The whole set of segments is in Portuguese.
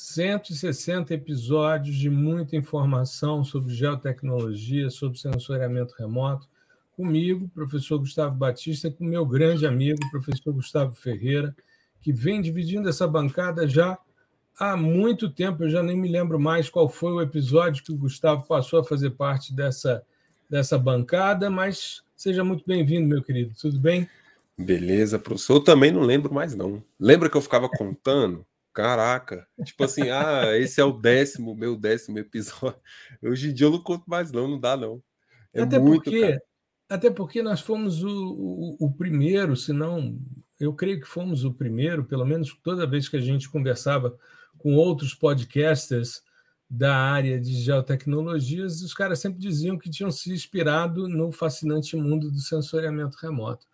160 episódios de muita informação sobre geotecnologia, sobre sensoriamento remoto, comigo, professor Gustavo Batista, com meu grande amigo, professor Gustavo Ferreira, que vem dividindo essa bancada já há muito tempo. Eu já nem me lembro mais qual foi o episódio que o Gustavo passou a fazer parte dessa, dessa bancada, mas seja muito bem-vindo, meu querido. Tudo bem? Beleza, professor. Eu também não lembro mais, não. Lembra que eu ficava contando? Caraca, tipo assim, ah, esse é o décimo, meu décimo episódio. Hoje em dia eu não conto mais, não, não dá, não. É até muito, porque, cara. até porque nós fomos o, o, o, primeiro, se não, eu creio que fomos o primeiro, pelo menos toda vez que a gente conversava com outros podcasters da área de geotecnologias, os caras sempre diziam que tinham se inspirado no fascinante mundo do sensoriamento remoto.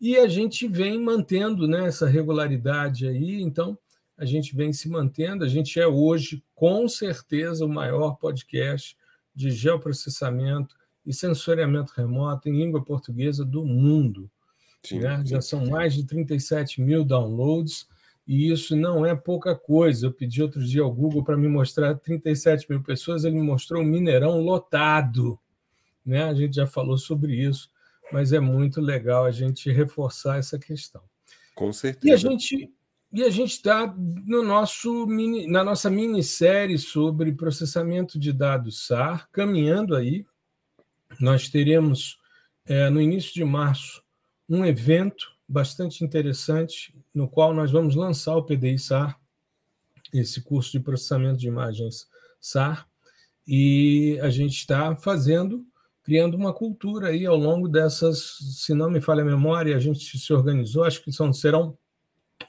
E a gente vem mantendo né, essa regularidade aí, então a gente vem se mantendo. A gente é hoje, com certeza, o maior podcast de geoprocessamento e sensoriamento remoto em língua portuguesa do mundo. Sim, né? sim. Já são mais de 37 mil downloads, e isso não é pouca coisa. Eu pedi outro dia ao Google para me mostrar 37 mil pessoas, ele me mostrou um Mineirão lotado. Né? A gente já falou sobre isso mas é muito legal a gente reforçar essa questão. Com certeza. E a gente e a gente está no nosso mini, na nossa minissérie sobre processamento de dados SAR, caminhando aí. Nós teremos é, no início de março um evento bastante interessante no qual nós vamos lançar o PDI SAR, esse curso de processamento de imagens SAR, e a gente está fazendo criando uma cultura aí ao longo dessas, se não me falha a memória, a gente se organizou, acho que são, serão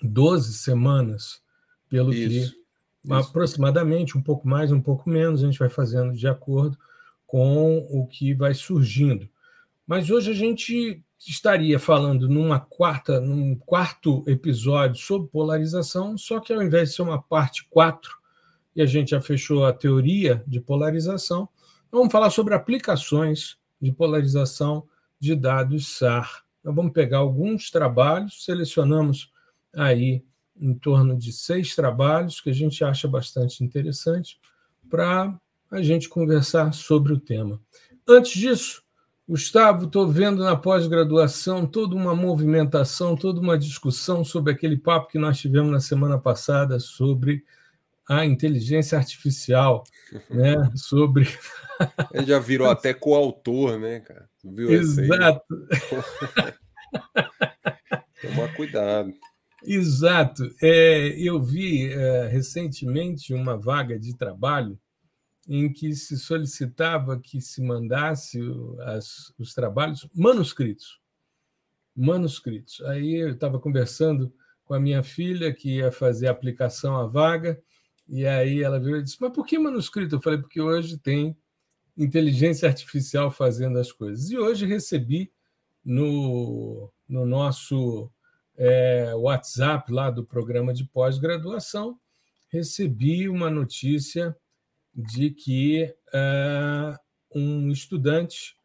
12 semanas, pelo isso, que isso. aproximadamente, um pouco mais, um pouco menos, a gente vai fazendo de acordo com o que vai surgindo. Mas hoje a gente estaria falando numa quarta, num quarto episódio sobre polarização, só que ao invés de ser uma parte 4, e a gente já fechou a teoria de polarização, Vamos falar sobre aplicações de polarização de dados SAR. Então, vamos pegar alguns trabalhos, selecionamos aí em torno de seis trabalhos que a gente acha bastante interessante para a gente conversar sobre o tema. Antes disso, Gustavo, estou vendo na pós-graduação toda uma movimentação, toda uma discussão sobre aquele papo que nós tivemos na semana passada sobre a inteligência artificial, né? sobre. Ele já virou até coautor, né, cara? Viu Exato. Tomar cuidado. Exato. É, eu vi é, recentemente uma vaga de trabalho em que se solicitava que se mandasse as, os trabalhos manuscritos. Manuscritos. Aí eu estava conversando com a minha filha, que ia fazer a aplicação à vaga, e aí ela virou e disse: Mas por que manuscrito? Eu falei: Porque hoje tem inteligência artificial fazendo as coisas. E hoje recebi no, no nosso é, WhatsApp lá do programa de pós-graduação, recebi uma notícia de que é, um estudante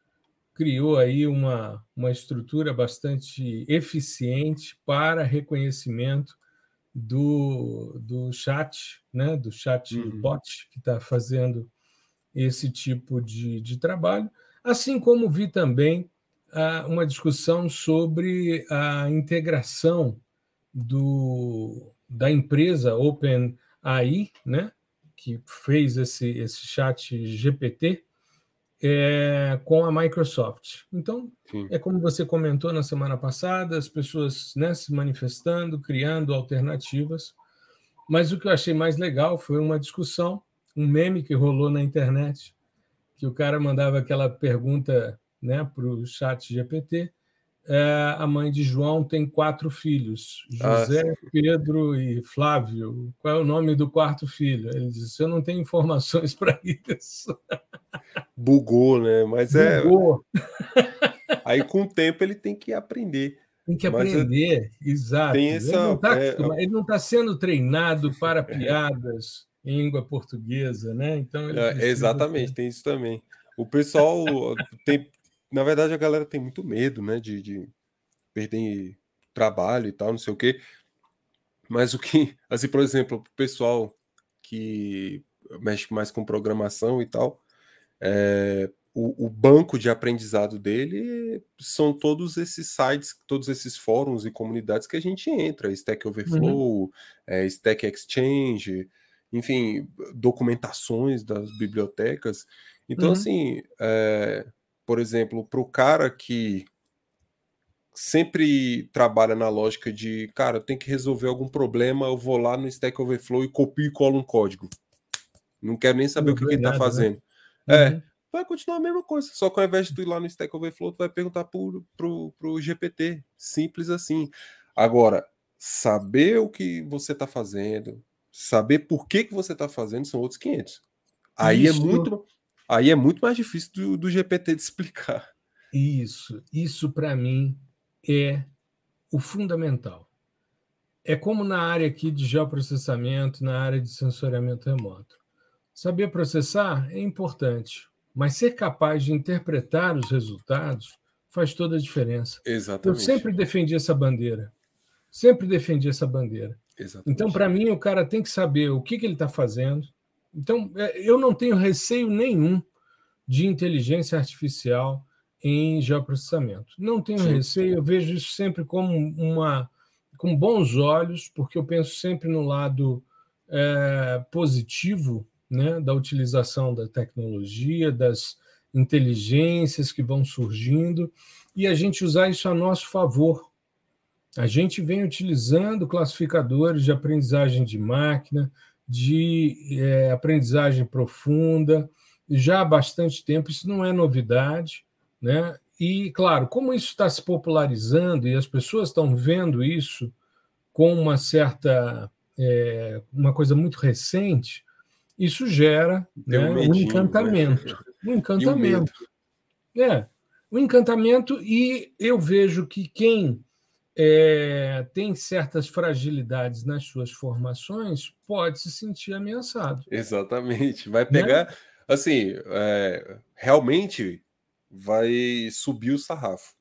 criou aí uma, uma estrutura bastante eficiente para reconhecimento do, do chat, né, do chat uhum. bot que está fazendo esse tipo de, de trabalho, assim como vi também uma discussão sobre a integração do, da empresa OpenAI, né, que fez esse, esse chat GPT, é, com a Microsoft. Então, Sim. é como você comentou na semana passada, as pessoas né, se manifestando, criando alternativas. Mas o que eu achei mais legal foi uma discussão, um meme que rolou na internet, que o cara mandava aquela pergunta né, para o chat GPT, é, a mãe de João tem quatro filhos, José, ah, Pedro e Flávio. Qual é o nome do quarto filho? Ele disse: Eu não tenho informações para isso. Bugou, né? Mas é. Bugou. Aí, com o tempo, ele tem que aprender. Tem que aprender, Mas, exato. Essa, ele não está é... sendo treinado para piadas em língua portuguesa, né? Então é, exatamente, tem isso também. O pessoal tem, na verdade, a galera tem muito medo, né, de, de perder trabalho e tal, não sei o quê. Mas o que, assim, por exemplo, o pessoal que mexe mais com programação e tal, é, o, o, banco de aprendizado dele são todos esses sites, todos esses fóruns e comunidades que a gente entra, Stack Overflow, uhum. é, Stack Exchange, enfim, documentações das bibliotecas. Então, uhum. assim, é, por exemplo, para o cara que sempre trabalha na lógica de, cara, tem que resolver algum problema, eu vou lá no Stack Overflow e copio e colo um código. Não quero nem saber o que, ele está né? fazendo. Né? É, uhum. vai continuar a mesma coisa, só que ao invés de tu ir lá no Stack Overflow, tu vai perguntar pro, pro, pro GPT. Simples assim. Agora, saber o que você está fazendo, saber por que, que você está fazendo são outros 500. Aí é Isso. é muito aí é muito mais difícil do, do GPT de explicar. Isso, isso para mim é o fundamental. É como na área aqui de geoprocessamento, na área de sensoriamento remoto. Saber processar é importante, mas ser capaz de interpretar os resultados faz toda a diferença. Exatamente. Eu sempre defendi essa bandeira. Sempre defendi essa bandeira. Exatamente. Então, para mim, o cara tem que saber o que, que ele está fazendo. Então, é, eu não tenho receio nenhum de inteligência artificial em geoprocessamento. Não tenho Sim. receio, eu vejo isso sempre como uma com bons olhos, porque eu penso sempre no lado é, positivo né, da utilização da tecnologia, das inteligências que vão surgindo, e a gente usar isso a nosso favor. A gente vem utilizando classificadores de aprendizagem de máquina, de é, aprendizagem profunda, já há bastante tempo, isso não é novidade, né? E, claro, como isso está se popularizando e as pessoas estão vendo isso com uma certa, é, uma coisa muito recente, isso gera né, um, medinho, um, encantamento. Né? Um encantamento. é, um encantamento, e eu vejo que quem é, tem certas fragilidades nas suas formações, pode se sentir ameaçado. Exatamente. Vai pegar. Né? Assim, é, realmente vai subir o sarrafo.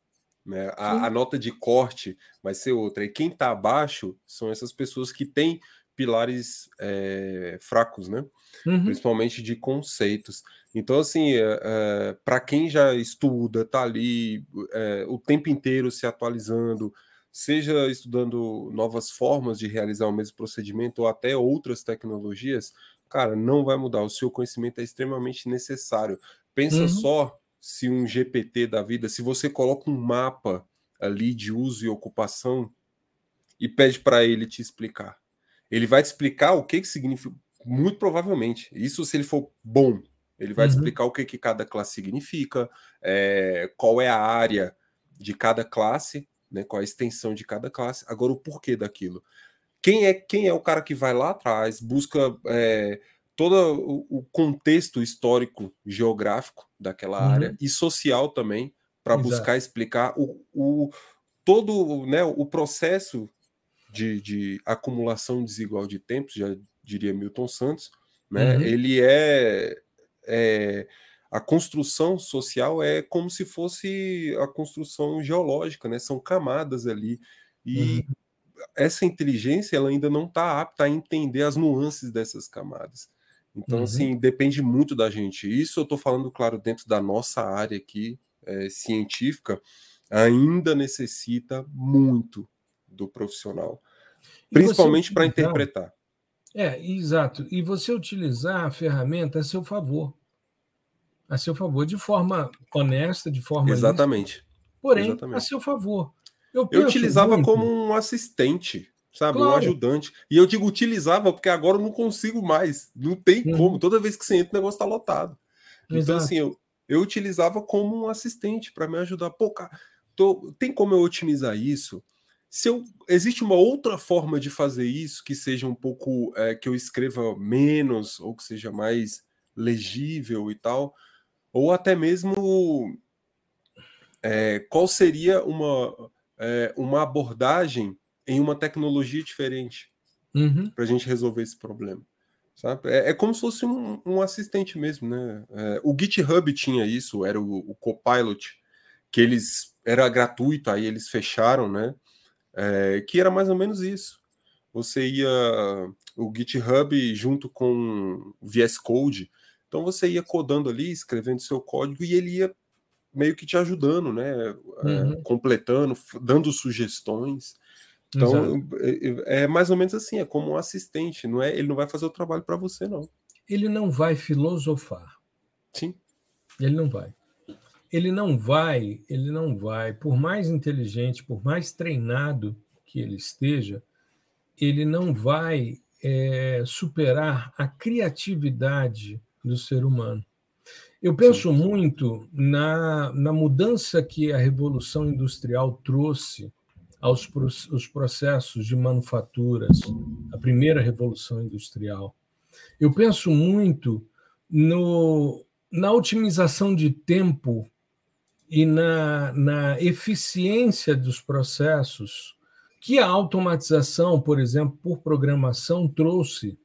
Né? A, a, nota de corte vai ser outra. E quem está abaixo são essas pessoas que têm pilares é, fracos, né? Uhum. Principalmente de conceitos. Então, assim, é, é, para quem já estuda, está ali é, o tempo inteiro se atualizando, seja estudando novas formas de realizar o mesmo procedimento ou até outras tecnologias, cara, não vai mudar. O seu conhecimento é extremamente necessário. Pensa uhum. só se um GPT da vida, se você coloca um mapa ali de uso e ocupação e pede para ele te explicar. Ele vai te explicar o que, que significa, muito provavelmente. Isso se ele for bom. Ele vai uhum. te explicar o que, que cada classe significa, é, qual é a área de cada classe, né, qual a extensão de cada classe, agora o porquê daquilo. Quem é quem é o cara que vai lá atrás, busca é, todo o, o, contexto histórico, geográfico daquela uhum. área e social também, para buscar explicar o, o, todo né, o processo de, de acumulação desigual de tempos, já diria Milton Santos, né? Uhum. Ele é, é a construção social é como se fosse a construção geológica, né? São camadas ali. E uhum. essa inteligência ela ainda não está apta a entender as nuances dessas camadas. Então, uhum. assim, depende muito da gente. Isso eu estou falando, claro, dentro da nossa área aqui, é, científica, ainda necessita muito do profissional, principalmente para interpretar. É, exato. E você utilizar a ferramenta a seu favor a seu favor, de forma honesta, de forma. Exatamente. Porém, Exatamente. a seu favor. Eu, eu utilizava muito... como um assistente, sabe? Claro. Um ajudante. E eu digo utilizava porque agora eu não consigo mais. Não tem uhum. como. Toda vez que você entra, o negócio está lotado. Então, Exato. Então, assim, eu, eu utilizava como um assistente para me ajudar. Pô, cara, tô, tem como eu otimizar isso? Se eu, existe uma outra forma de fazer isso que seja um pouco é, que eu escreva menos ou que seja mais legível e tal, ou até mesmo é, qual seria uma, é, uma abordagem em uma tecnologia diferente uhum. para a gente resolver esse problema. Sabe? É, é como se fosse um, um assistente mesmo, né? É, o GitHub tinha isso, era o, o Copilot, que eles era gratuito, aí eles fecharam, né? É, que era mais ou menos isso. Você ia o GitHub junto com o VS Code, então você ia codando ali, escrevendo seu código e ele ia meio que te ajudando, né? É, uhum. completando, dando sugestões. Então é, é, mais ou menos assim, é como um assistente, não é? Ele não vai fazer o trabalho para você, não. Ele não vai filosofar. Sim. Ele não vai. Ele não vai, ele não vai, por mais inteligente, por mais treinado que ele esteja, ele não vai é, superar a criatividade do ser humano. Eu penso muito na, na mudança que a Revolução Industrial trouxe aos os processos de manufaturas, a primeira revolução industrial. Eu penso muito no, na otimização de tempo e na, na eficiência dos processos que a automatização, por exemplo, por programação, trouxe.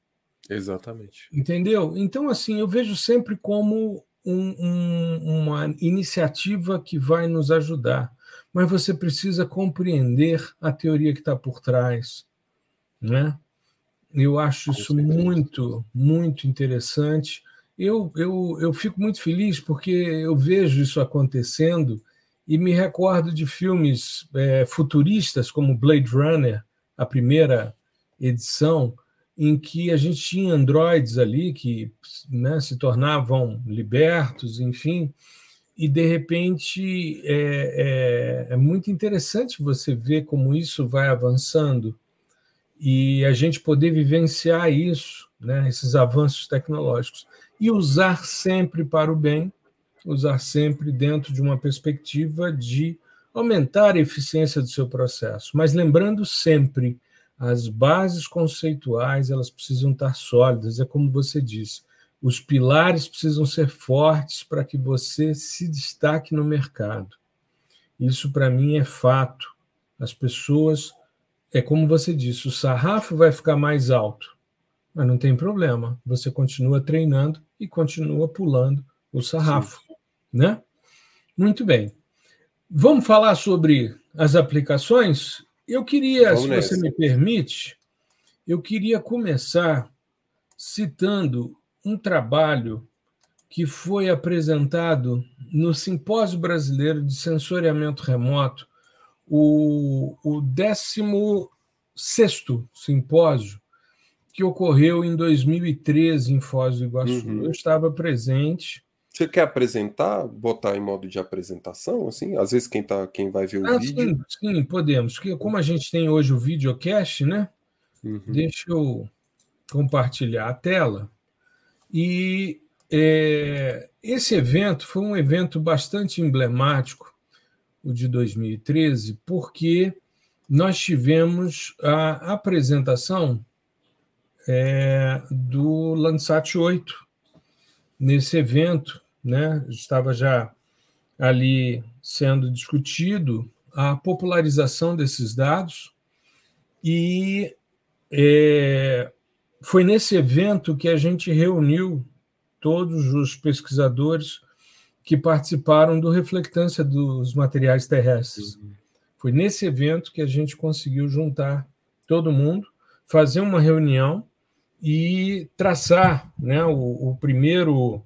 Exatamente. Entendeu? Então, assim, eu vejo sempre como um, um, uma iniciativa que vai nos ajudar mas você precisa compreender a teoria que está por trás, né? Eu acho isso muito, muito interessante. Eu, eu, eu fico muito feliz porque eu vejo isso acontecendo e me recordo de filmes é, futuristas como Blade Runner, a primeira edição, em que a gente tinha androides ali que né, se tornavam libertos, enfim, e de repente é, é, é, muito interessante você ver como isso vai avançando e a gente poder vivenciar isso, né, esses avanços tecnológicos e usar sempre para o bem, usar sempre dentro de uma perspectiva de aumentar a eficiência do seu processo, mas lembrando sempre as bases conceituais elas precisam estar sólidas, é como você disse os pilares precisam ser fortes para que você se destaque no mercado. Isso, para mim, é fato. As pessoas, é como você disse, o sarrafo vai ficar mais alto, mas não tem problema. Você continua treinando e continua pulando o sarrafo, Sim. né? Muito bem. Vamos falar sobre as aplicações? Eu queria, Vamos se nessa. você me permite, eu queria começar citando um trabalho que foi apresentado no Simpósio Brasileiro de Sensoriamento Remoto, o, o 16 simpósio, que ocorreu em 2013 em Foz do Iguaçu. Uhum. Eu estava presente. Você quer apresentar, botar em modo de apresentação, assim? Às vezes quem, tá, quem vai ver o ah, vídeo... Sim, sim, podemos. Porque como a gente tem hoje o videocast, né? Uhum. Deixa eu compartilhar a tela. E é, esse evento foi um evento bastante emblemático, o de 2013, porque nós tivemos a apresentação é, do Landsat 8 nesse evento, né? Estava já ali sendo discutido a popularização desses dados e é, foi nesse evento que a gente reuniu todos os pesquisadores que participaram do Reflectância dos Materiais Terrestres. Uhum. Foi nesse evento que a gente conseguiu juntar todo mundo, fazer uma reunião e traçar né, o, o primeiro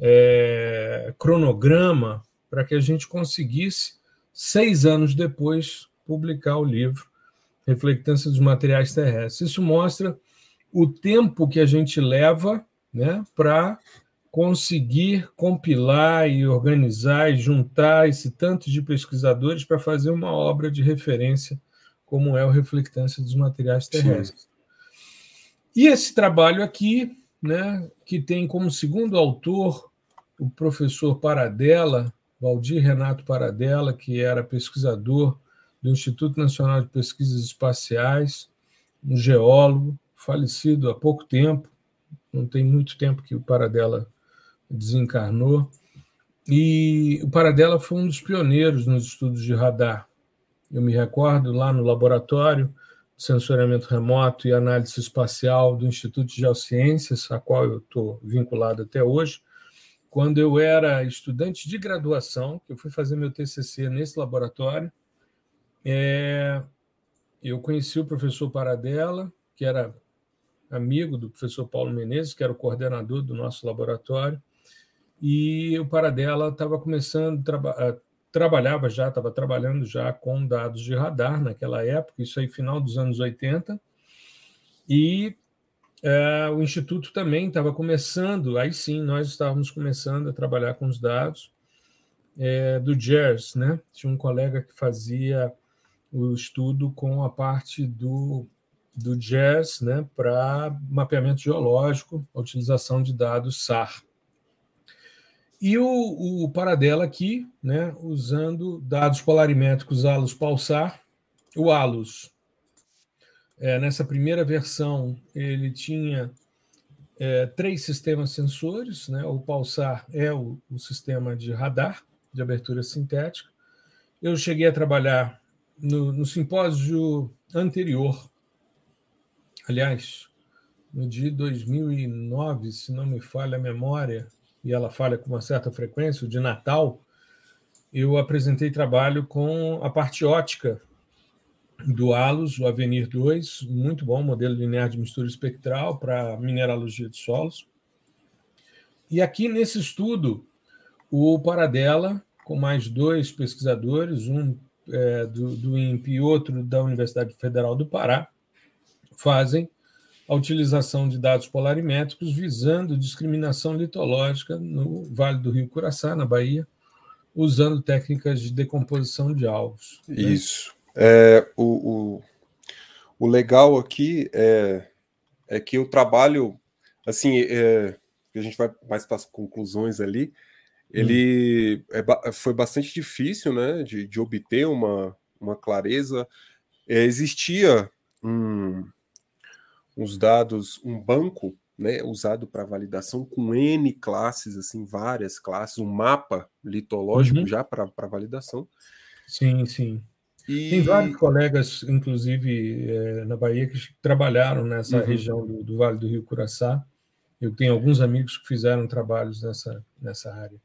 é, cronograma para que a gente conseguisse, seis anos depois, publicar o livro Reflectância dos Materiais Terrestres. Isso mostra o tempo que a gente leva né, para conseguir compilar e organizar e juntar esse tanto de pesquisadores para fazer uma obra de referência como é o Reflectância dos Materiais Terrestres. Sim. E esse trabalho aqui, né, que tem como segundo autor o professor Paradella, Valdir Renato Paradella, que era pesquisador do Instituto Nacional de Pesquisas Espaciais, um geólogo, falecido há pouco tempo, não tem muito tempo que o Paradella desencarnou. E o Paradella foi um dos pioneiros nos estudos de radar. Eu me recordo lá no laboratório de sensoriamento remoto e análise espacial do Instituto de Geociências, a qual eu estou vinculado até hoje, quando eu era estudante de graduação, que eu fui fazer meu TCC nesse laboratório, é, eu conheci o professor Paradella, que era amigo do professor Paulo Menezes, que era o coordenador do nosso laboratório, e o Paradella estava começando, traba trabalhava já, estava trabalhando já com dados de radar naquela época, isso aí final dos anos 80, e é, o Instituto também estava começando, aí sim, nós estávamos começando a trabalhar com os dados é, do JERS, né? Tinha um colega que fazia o estudo com a parte do, do JERS né, para mapeamento geológico, a utilização de dados SAR. E o, o Paradela aqui, né, usando dados polarimétricos ALUS pulsar. O ALUS, é, nessa primeira versão, ele tinha é, três sistemas sensores. Né? O pulsar é o, o sistema de radar, de abertura sintética. Eu cheguei a trabalhar no, no simpósio anterior, aliás, no de 2009, se não me falha a memória, e ela falha com uma certa frequência, de Natal, eu apresentei trabalho com a parte ótica do ALUS, o Avenir 2, muito bom, modelo linear de mistura espectral para mineralogia de solos. E aqui nesse estudo, o Paradela, com mais dois pesquisadores, um é, do, do INPE e outro da Universidade Federal do Pará, fazem a utilização de dados polarimétricos visando discriminação litológica no Vale do Rio Curaçá, na Bahia, usando técnicas de decomposição de alvos. Né? É, o, o, o, legal aqui é, é que o trabalho, assim, é, a gente vai mais para as conclusões ali, ele hum. é, foi bastante difícil né, de, de obter uma, uma clareza. É, existia um, uns dados, um banco né, usado para validação com N classes, assim, várias classes, um mapa litológico uhum. já para validação. Sim, sim. E... Tem vários colegas, inclusive é, na Bahia, que trabalharam nessa uhum. região do, do, Vale do Rio Curaçá. Eu tenho alguns amigos que fizeram trabalhos nessa, nessa área.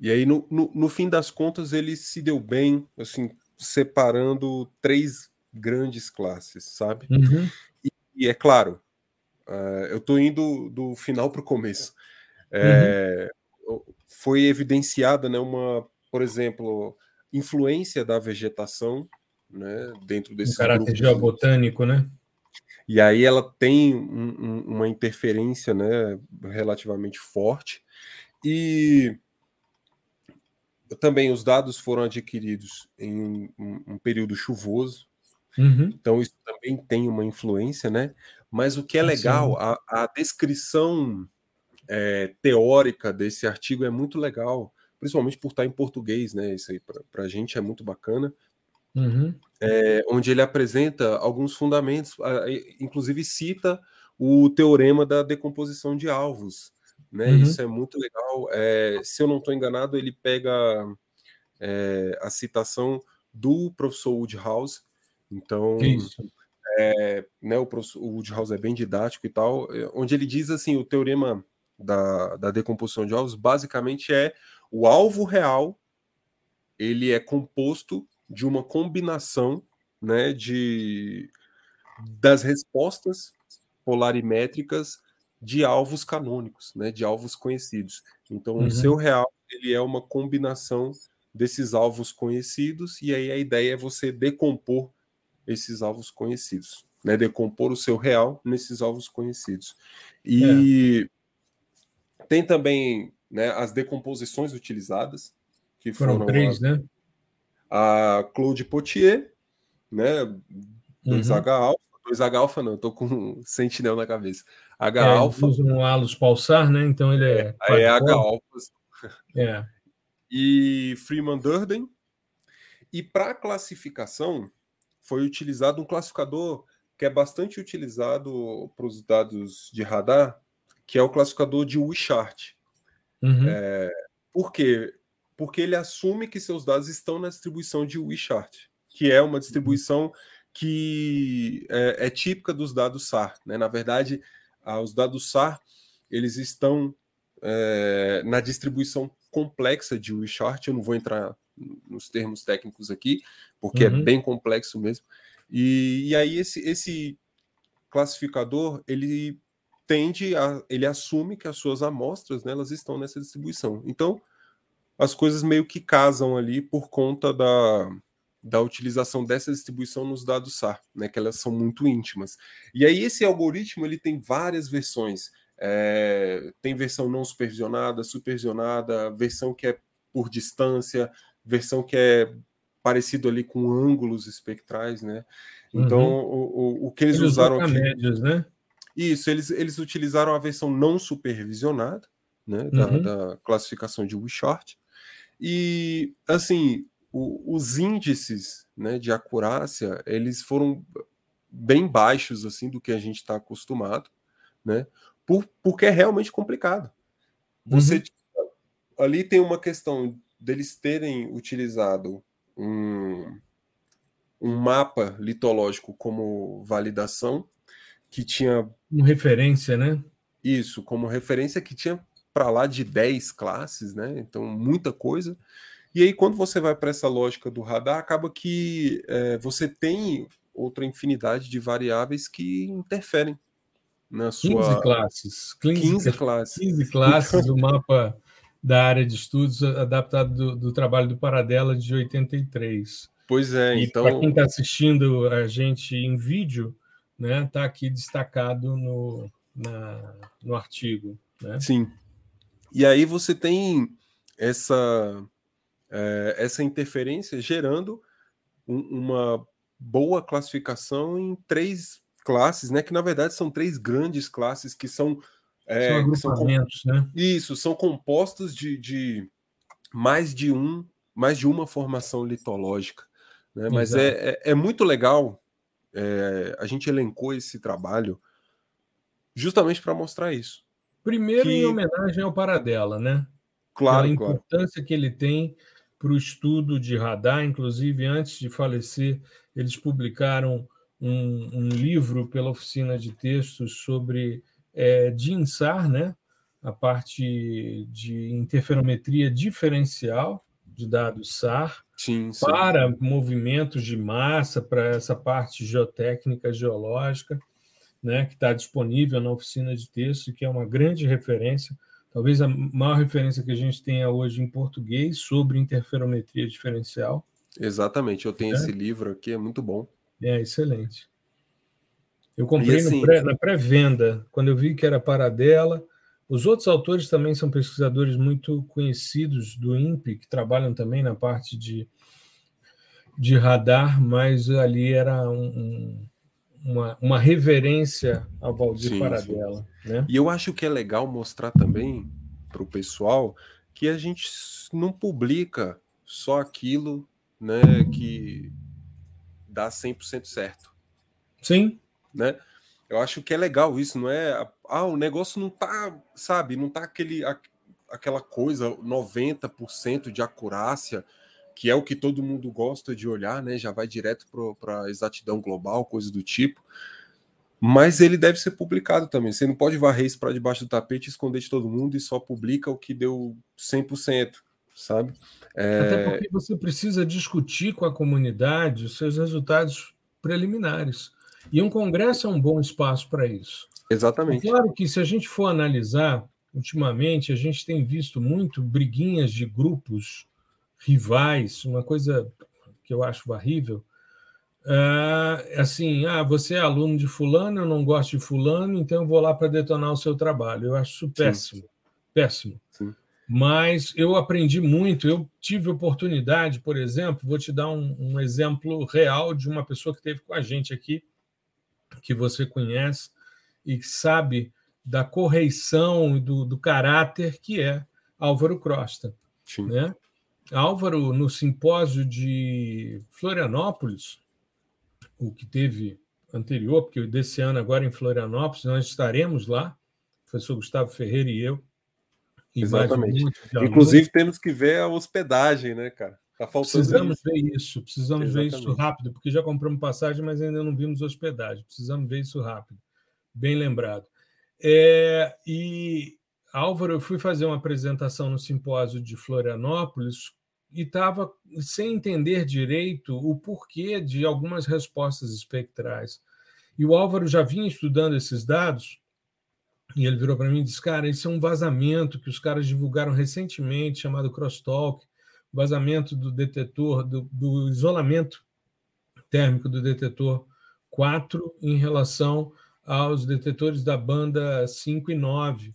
E aí, no, no, no fim das contas, ele se deu bem, assim, separando três grandes classes, sabe? Uhum. E é claro, uh, eu estou indo do final para o começo. É, uhum. Foi evidenciada, né, uma, por exemplo, influência da vegetação, né, dentro desse um caráter geobotânico, né? E aí ela tem um, um, uma interferência, né, relativamente forte. E também os dados foram adquiridos em um, um período chuvoso, Uhum. Então isso também tem uma influência, né? Mas o que é legal, a, a, descrição é, teórica desse artigo é muito legal, principalmente por estar em português, né? Isso aí para a gente é muito bacana. Uhum. É, onde ele apresenta alguns fundamentos, inclusive cita o teorema da decomposição de alvos. Né? Uhum. Isso é muito legal. É, se eu não estou enganado, ele pega é, a citação do professor Woodhouse, então, é, né, o, professor, Woodhouse é bem didático e tal, é, onde ele diz assim, o teorema da, da decomposição de alvos basicamente é o alvo real ele é composto de uma combinação né, de das respostas polarimétricas de alvos canônicos, né, de alvos conhecidos. Então, uhum. o seu real ele é uma combinação desses alvos conhecidos e aí a ideia é você decompor esses alvos conhecidos, né? Decompor o seu real nesses alvos conhecidos. E é. tem também né, as decomposições utilizadas, que foram, foram três, a, né? A Claude Potier, né? 2H uhum. alfa, 2H alfa não, tô com sentinel na cabeça. H é, alfa. Usa um alus pulsar, né? Então ele é. é, é H alfa. É. e Freeman Durden. E para classificação, foi utilizado um classificador que é bastante utilizado para os dados de radar, que é o classificador de Wishart. Uhum. É, por quê? Porque ele assume que seus dados estão na distribuição de Wishart, que é uma distribuição que é, é típica dos dados SAR. Né? Na verdade, os dados SAR eles estão é, na distribuição complexa de Wishart. Eu não vou entrar nos termos técnicos aqui, porque é uhum. é bem complexo mesmo. E, e aí esse, esse classificador ele tende a ele assume que as suas amostras né, elas estão nessa distribuição. Então as coisas meio que casam ali por conta da, da utilização dessa distribuição nos dados SAR, né, que elas são muito íntimas. E aí esse algoritmo ele tem várias versões. É, tem versão não supervisionada, supervisionada, versão que é por distância, versão que é parecido ali com ângulos espectrais, né? Então, uhum. o, o, o, que eles, eles usaram aqui... médias, né? Isso, eles, eles utilizaram a versão não supervisionada, né, da, uhum. da classificação de Wishart. E, assim, o, os índices né, de acurácia, eles foram bem baixos, assim, do que a gente está acostumado, né? Por, porque é realmente complicado. Você uhum. ali tem uma questão deles terem utilizado um, um mapa litológico como validação, que tinha. Como referência, né? Isso, como referência que tinha para lá de 10 classes, né? Então, muita coisa. E aí, quando você vai para essa lógica do radar, acaba que é, você tem outra infinidade de variáveis que interferem na sua. 15 classes. 15, 15 classes. 15 classes, o mapa da área de estudos adaptado do, do trabalho do Paradela de 83. Pois é, e então. Para quem está assistindo a gente em vídeo, né, está aqui destacado no, na, no artigo. Né? Sim. E aí você tem essa, é, essa interferência gerando um, uma boa classificação em três classes, né? Que na verdade são três grandes classes que são é, são agrupamentos, são, né? Isso, são compostos de, de, mais de um, mais de uma formação litológica. Né? Mas é, é, é, muito legal. É, a gente elencou esse trabalho justamente para mostrar isso. Primeiro, que... em homenagem ao Paradela, né? Claro, a importância claro. que ele tem para o estudo de radar. Inclusive, antes de falecer, eles publicaram um, um livro pela oficina de textos sobre é, de INSAR, né? a parte de interferometria diferencial de dados SAR sim, sim. para movimentos de massa, para essa parte geotécnica, geológica, né, que está disponível na oficina de texto, que é uma grande referência, talvez a maior referência que a gente tenha hoje em português sobre interferometria diferencial. Exatamente, eu tenho é. esse livro aqui, é muito bom. É, excelente. Eu comprei assim, pré, na pré-venda, quando eu vi que era Paradela. Os outros autores também são pesquisadores muito conhecidos do INPE, que trabalham também na parte de, de radar, mas ali era um, um, uma, uma reverência ao Valdir sim, Paradela. Sim. Né? E eu acho que é legal mostrar também para o pessoal que a gente não publica só aquilo né, que dá 100% certo. Sim né? Eu acho que é legal isso, não é? Ah, o negócio não tá, sabe, não tá aquele, aquela coisa 90% de acurácia, que é o que todo mundo gosta de olhar, né? Já vai direto para exatidão global, coisa do tipo. Mas ele deve ser publicado também. Você não pode varrer isso para debaixo do tapete, esconder de todo mundo e só publica o que deu 100%, sabe? É... Até porque você precisa discutir com a comunidade os seus resultados preliminares. E um congresso é um bom espaço para isso. Exatamente. É claro que se a gente for analisar, ultimamente a gente tem visto muito briguinhas de grupos rivais, uma coisa que eu acho horrível. É, assim, ah, você é aluno de fulano, eu não gosto de fulano, então eu vou lá para detonar o seu trabalho. Eu acho isso péssimo, Sim. péssimo. Sim. Mas eu aprendi muito. Eu tive oportunidade, por exemplo, vou te dar um, um exemplo real de uma pessoa que esteve com a gente aqui, que você conhece e sabe da correição e do, do caráter que é Álvaro Crosta. Né? Álvaro, no simpósio de Florianópolis, o que teve anterior, porque desse ano agora em Florianópolis, nós estaremos lá, o professor Gustavo Ferreira e eu. E Exatamente. Inclusive, temos que ver a hospedagem, né, cara? Tá precisamos isso. ver isso, precisamos Exatamente. ver isso rápido, porque já compramos passagem, mas ainda não vimos hospedagem. Precisamos ver isso rápido. Bem lembrado. É, e Álvaro, eu fui fazer uma apresentação no simpósio de Florianópolis e estava sem entender direito o porquê de algumas respostas espectrais. E o Álvaro já vinha estudando esses dados, e ele virou para mim e disse: Cara, isso é um vazamento que os caras divulgaram recentemente, chamado crosstalk, vazamento do detetor, do, do isolamento térmico do detetor 4 em relação aos detetores da banda 5 e 9.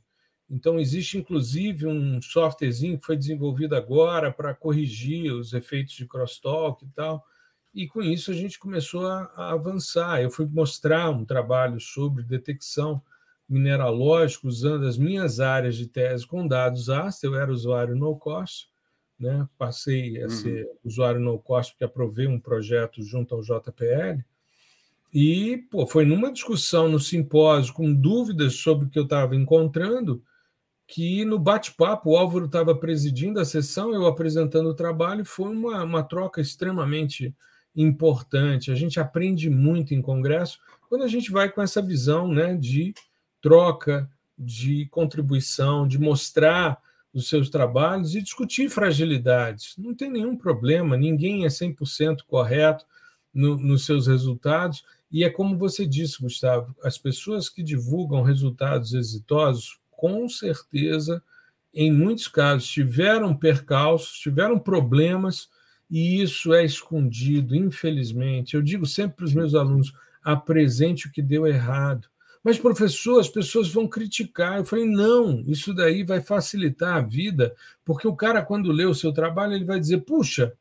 Então, existe inclusive um softwarezinho que foi desenvolvido agora para corrigir os efeitos de crosstalk e tal. E com isso a gente começou a, a avançar. Eu fui mostrar um trabalho sobre detecção mineralógica usando as minhas áreas de tese com dados ASTA. Eu era usuário no cost, né? passei a uhum. ser usuário no cost porque aprovei um projeto junto ao JPL. E pô, foi numa discussão no simpósio com dúvidas sobre o que eu estava encontrando que no bate-papo o Álvaro estava presidindo a sessão, eu apresentando o trabalho, foi uma, uma troca extremamente importante. A gente aprende muito em congresso quando a gente vai com essa visão né, de troca, de contribuição, de mostrar os seus trabalhos e discutir fragilidades. Não tem nenhum problema, ninguém é 100% correto no, nos seus resultados. E é como você disse, Gustavo, as pessoas que divulgam resultados exitosos com certeza, em muitos casos, tiveram percalços, tiveram problemas, e isso é escondido, infelizmente. Eu digo sempre para os meus alunos: apresente o que deu errado. Mas, professor, as pessoas vão criticar. Eu falei: não, isso daí vai facilitar a vida, porque o cara, quando lê o seu trabalho, ele vai dizer: puxa,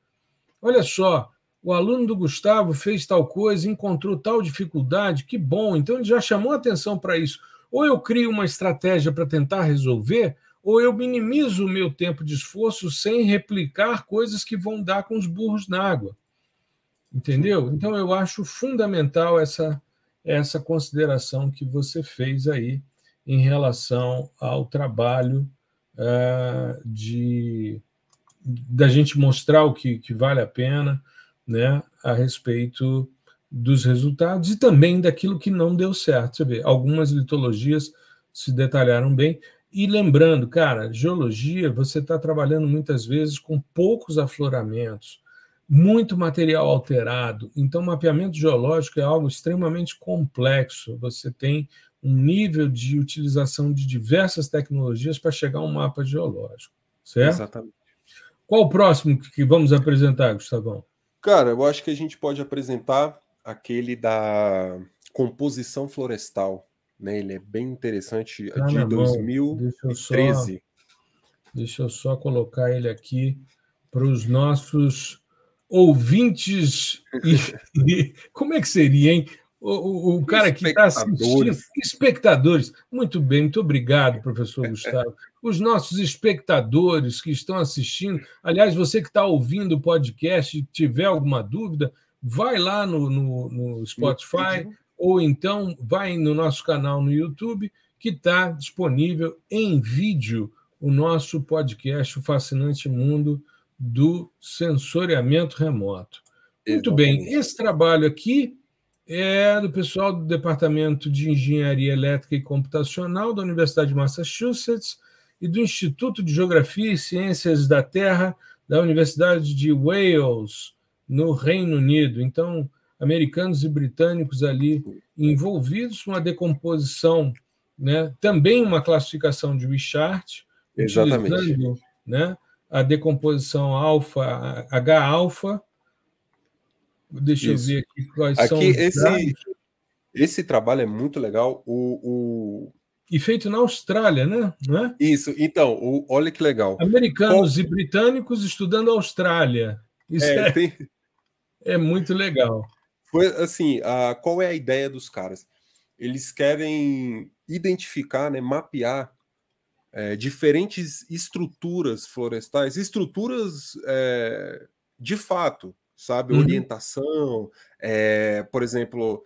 olha só, o aluno do Gustavo fez tal coisa, encontrou tal dificuldade, que bom, então ele já chamou atenção para isso. Ou eu crio uma estratégia para tentar resolver, ou eu minimizo o meu tempo de esforço sem replicar coisas que vão dar com os burros na água. Entendeu? Então eu acho fundamental essa essa consideração que você fez aí em relação ao trabalho uh, de da gente mostrar o que, que vale a pena, né, a respeito dos resultados e também daquilo que não deu certo. Você vê, algumas litologias se detalharam bem. E lembrando, cara, geologia, você está trabalhando muitas vezes com poucos afloramentos, muito material alterado. Então, mapeamento geológico é algo extremamente complexo. Você tem um nível de utilização de diversas tecnologias para chegar a um mapa geológico, certo? Exatamente. Qual o próximo que vamos apresentar, Gustavão? Cara, eu acho que a gente pode apresentar aquele da composição florestal. Né? Ele é bem interessante, tá de 2013. Deixa eu, só, deixa eu só colocar ele aqui para os nossos ouvintes. E, e, como é que seria, hein? O, o, cara que está assistindo, espectadores. Muito bem, muito obrigado, professor Gustavo. Os nossos espectadores que estão assistindo, aliás, você que está ouvindo o podcast e tiver alguma dúvida, vai lá no, no, no Spotify ou então vai no nosso canal no YouTube, que está disponível em vídeo o nosso podcast, O Fascinante Mundo do Sensoriamento Remoto. Muito bem, esse trabalho aqui é do pessoal do Departamento de Engenharia Elétrica e Computacional da Universidade de Massachusetts e do Instituto de Geografia e Ciências da Terra da Universidade de Wales, no Reino Unido. Então, americanos e britânicos ali envolvidos com a decomposição, né? também uma classificação de Wishart, utilizando né? a decomposição alfa, H-alfa. Deixa Isso. eu ver aqui quais aqui, são esse, esse trabalho é muito legal. O, o... E feito na Austrália, né? É? Isso, então, o, olha que legal. Americanos Qual... e britânicos estudando a Austrália. Isso é, é... Tem... É muito legal. Foi assim, a, qual é a ideia dos caras? Eles querem identificar, né, mapear é, diferentes estruturas florestais, estruturas é, de fato, sabe? Uhum. Orientação, é, por exemplo,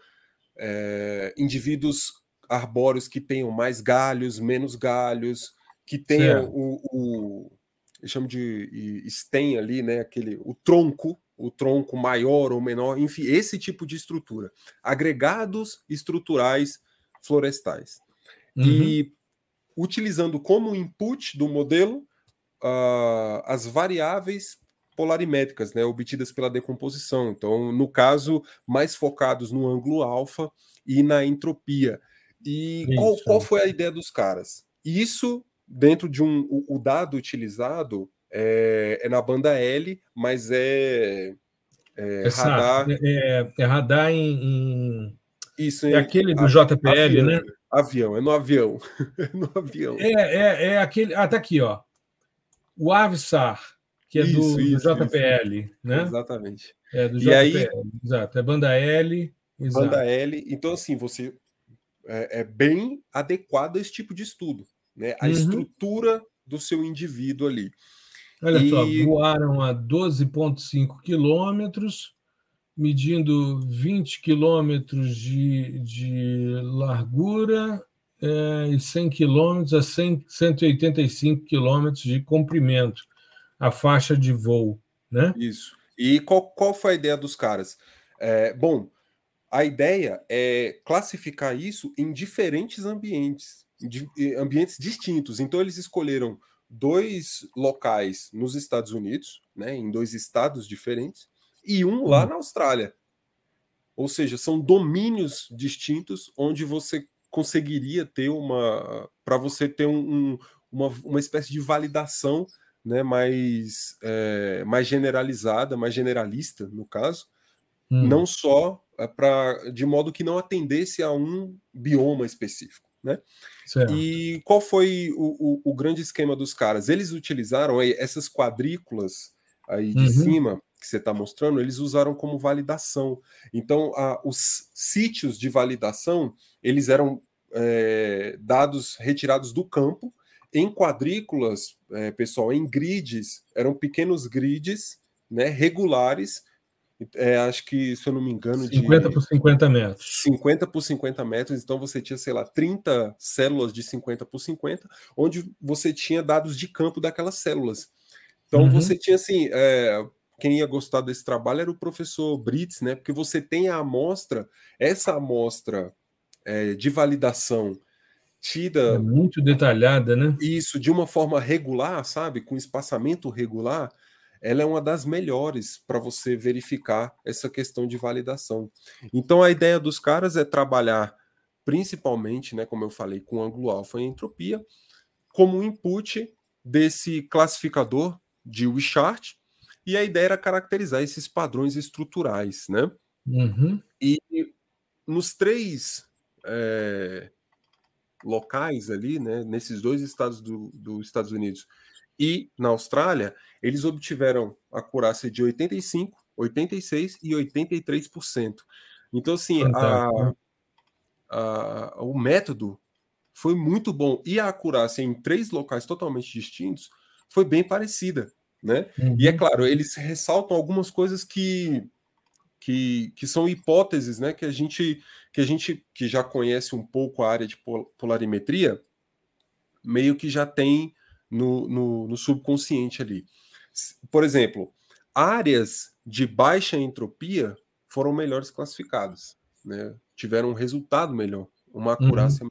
é, indivíduos arbóreos que tenham mais galhos, menos galhos, que tenham o, o eu chamo de stem ali, né? Aquele, o tronco, o tronco maior ou menor, enfim, esse tipo de estrutura. Agregados estruturais florestais. Uhum. E utilizando como input do modelo uh, as variáveis polarimétricas, né, obtidas pela decomposição. Então, no caso, mais focados no ângulo alfa e na entropia. E qual, qual, foi a ideia dos caras? Isso dentro de um. O, o dado utilizado é, é, na banda L, mas é. É, radar. É, é, é radar em, em... Isso, é aquele do JPL, avião, né? Avião, é no avião. é no avião. É, é, é aquele. Ah, tá aqui, ó. O Avsar, que é isso, do, isso, do, JPL, isso. né? Exatamente. É do JPL, e aí, exato. É banda L. Exato. Banda L. Então, assim, você é, é, bem adequado a esse tipo de estudo, né? A uhum. estrutura do seu indivíduo ali. Olha e... só, voaram a 12,5 quilômetros, medindo 20 quilômetros de, de largura é, e 100 quilômetros a 100, 185 quilômetros de comprimento, a faixa de voo. Né? Isso. E qual, qual foi a ideia dos caras? É, bom, a ideia é classificar isso em diferentes ambientes, ambientes distintos. Então, eles escolheram dois locais nos Estados Unidos, né, em dois estados diferentes, e um lá uhum. na Austrália. Ou seja, são domínios distintos onde você conseguiria ter uma. para você ter um, um, uma, uma espécie de validação né, mais, é, mais generalizada, mais generalista, no caso, hum. não só é, para de modo que não atendesse a um bioma específico. Né? E qual foi o, o, o, grande esquema dos caras? Eles utilizaram aí, essas quadrículas aí de uhum. cima que você está mostrando, eles usaram como validação. Então, a, os sítios de validação eles eram é, dados retirados do campo em quadrículas, é, pessoal, em grids, eram pequenos grids né, regulares é, acho que, se eu não me engano, 50 de por 50 metros. 50 por 50 metros, então você tinha, sei lá, 30 células de 50 por 50, onde você tinha dados de campo daquelas células. Então uhum. você tinha assim. É, quem ia gostar desse trabalho era o professor Brits, né? Porque você tem a amostra, essa amostra é, de validação tida. É muito detalhada, né? Isso, de uma forma regular, sabe? Com espaçamento regular ela é uma das melhores para você verificar essa questão de validação. Então a ideia dos caras é trabalhar principalmente, né, como eu falei, com ângulo alfa e entropia, como input desse classificador de Wishart, e a ideia era caracterizar esses padrões estruturais, né? Uhum. E nos três é, locais ali, né, nesses dois estados dos do Estados Unidos e na Austrália, eles obtiveram acurácia de 85, 86 e 83%. Então, assim, a, a, o método foi muito bom. E a acurácia em três locais totalmente distintos foi bem parecida. Né? Uhum. E é uhum. claro, eles ressaltam algumas coisas que, que, que são hipóteses né? que a gente que a gente que já conhece um pouco a área de polarimetria meio que já tem no, no, no subconsciente ali. Por exemplo, áreas de baixa entropia foram melhores classificadas, né? tiveram um resultado melhor, uma uhum. acurácia uhum.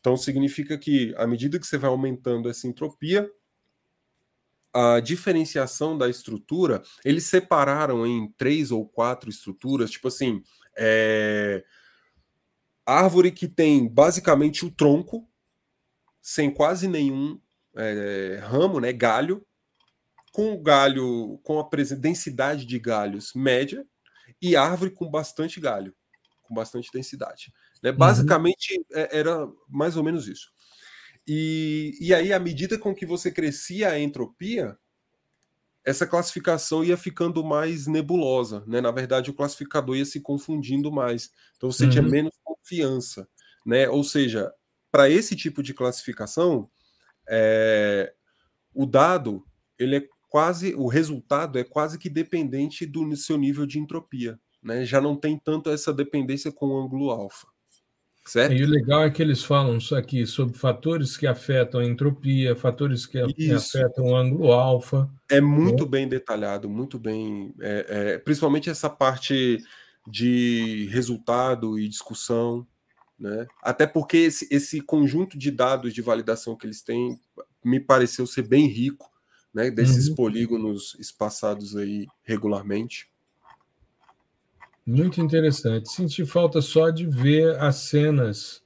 Então significa que à medida que você vai aumentando essa entropia, a diferenciação da estrutura, eles separaram em três ou quatro estruturas, tipo assim, é... árvore que tem basicamente o tronco, sem quase nenhum é, ramo, né, galho, com galho, com a densidade de galhos média, e árvore com bastante galho, com bastante densidade. Né? Uhum. Basicamente, é, era mais ou menos isso. E, e aí, à medida com que você crescia a entropia, essa classificação ia ficando mais nebulosa, né? Na verdade, o classificador ia se confundindo mais. Então você uhum. tinha menos confiança, né? Ou seja, para esse tipo de classificação, é, o dado ele é quase o resultado é quase que dependente do seu nível de entropia, né? Já não tem tanto essa dependência com o ângulo alfa. Certo? E o legal é que eles falam isso aqui sobre fatores que afetam a entropia, fatores que isso. afetam o ângulo alfa. É muito né? bem detalhado, muito bem. É, é, principalmente essa parte de resultado e discussão, né? Até porque esse, esse conjunto de dados de validação que eles têm me pareceu ser bem rico né, desses uhum. polígonos espaçados aí regularmente. Muito interessante. Senti falta só de ver as cenas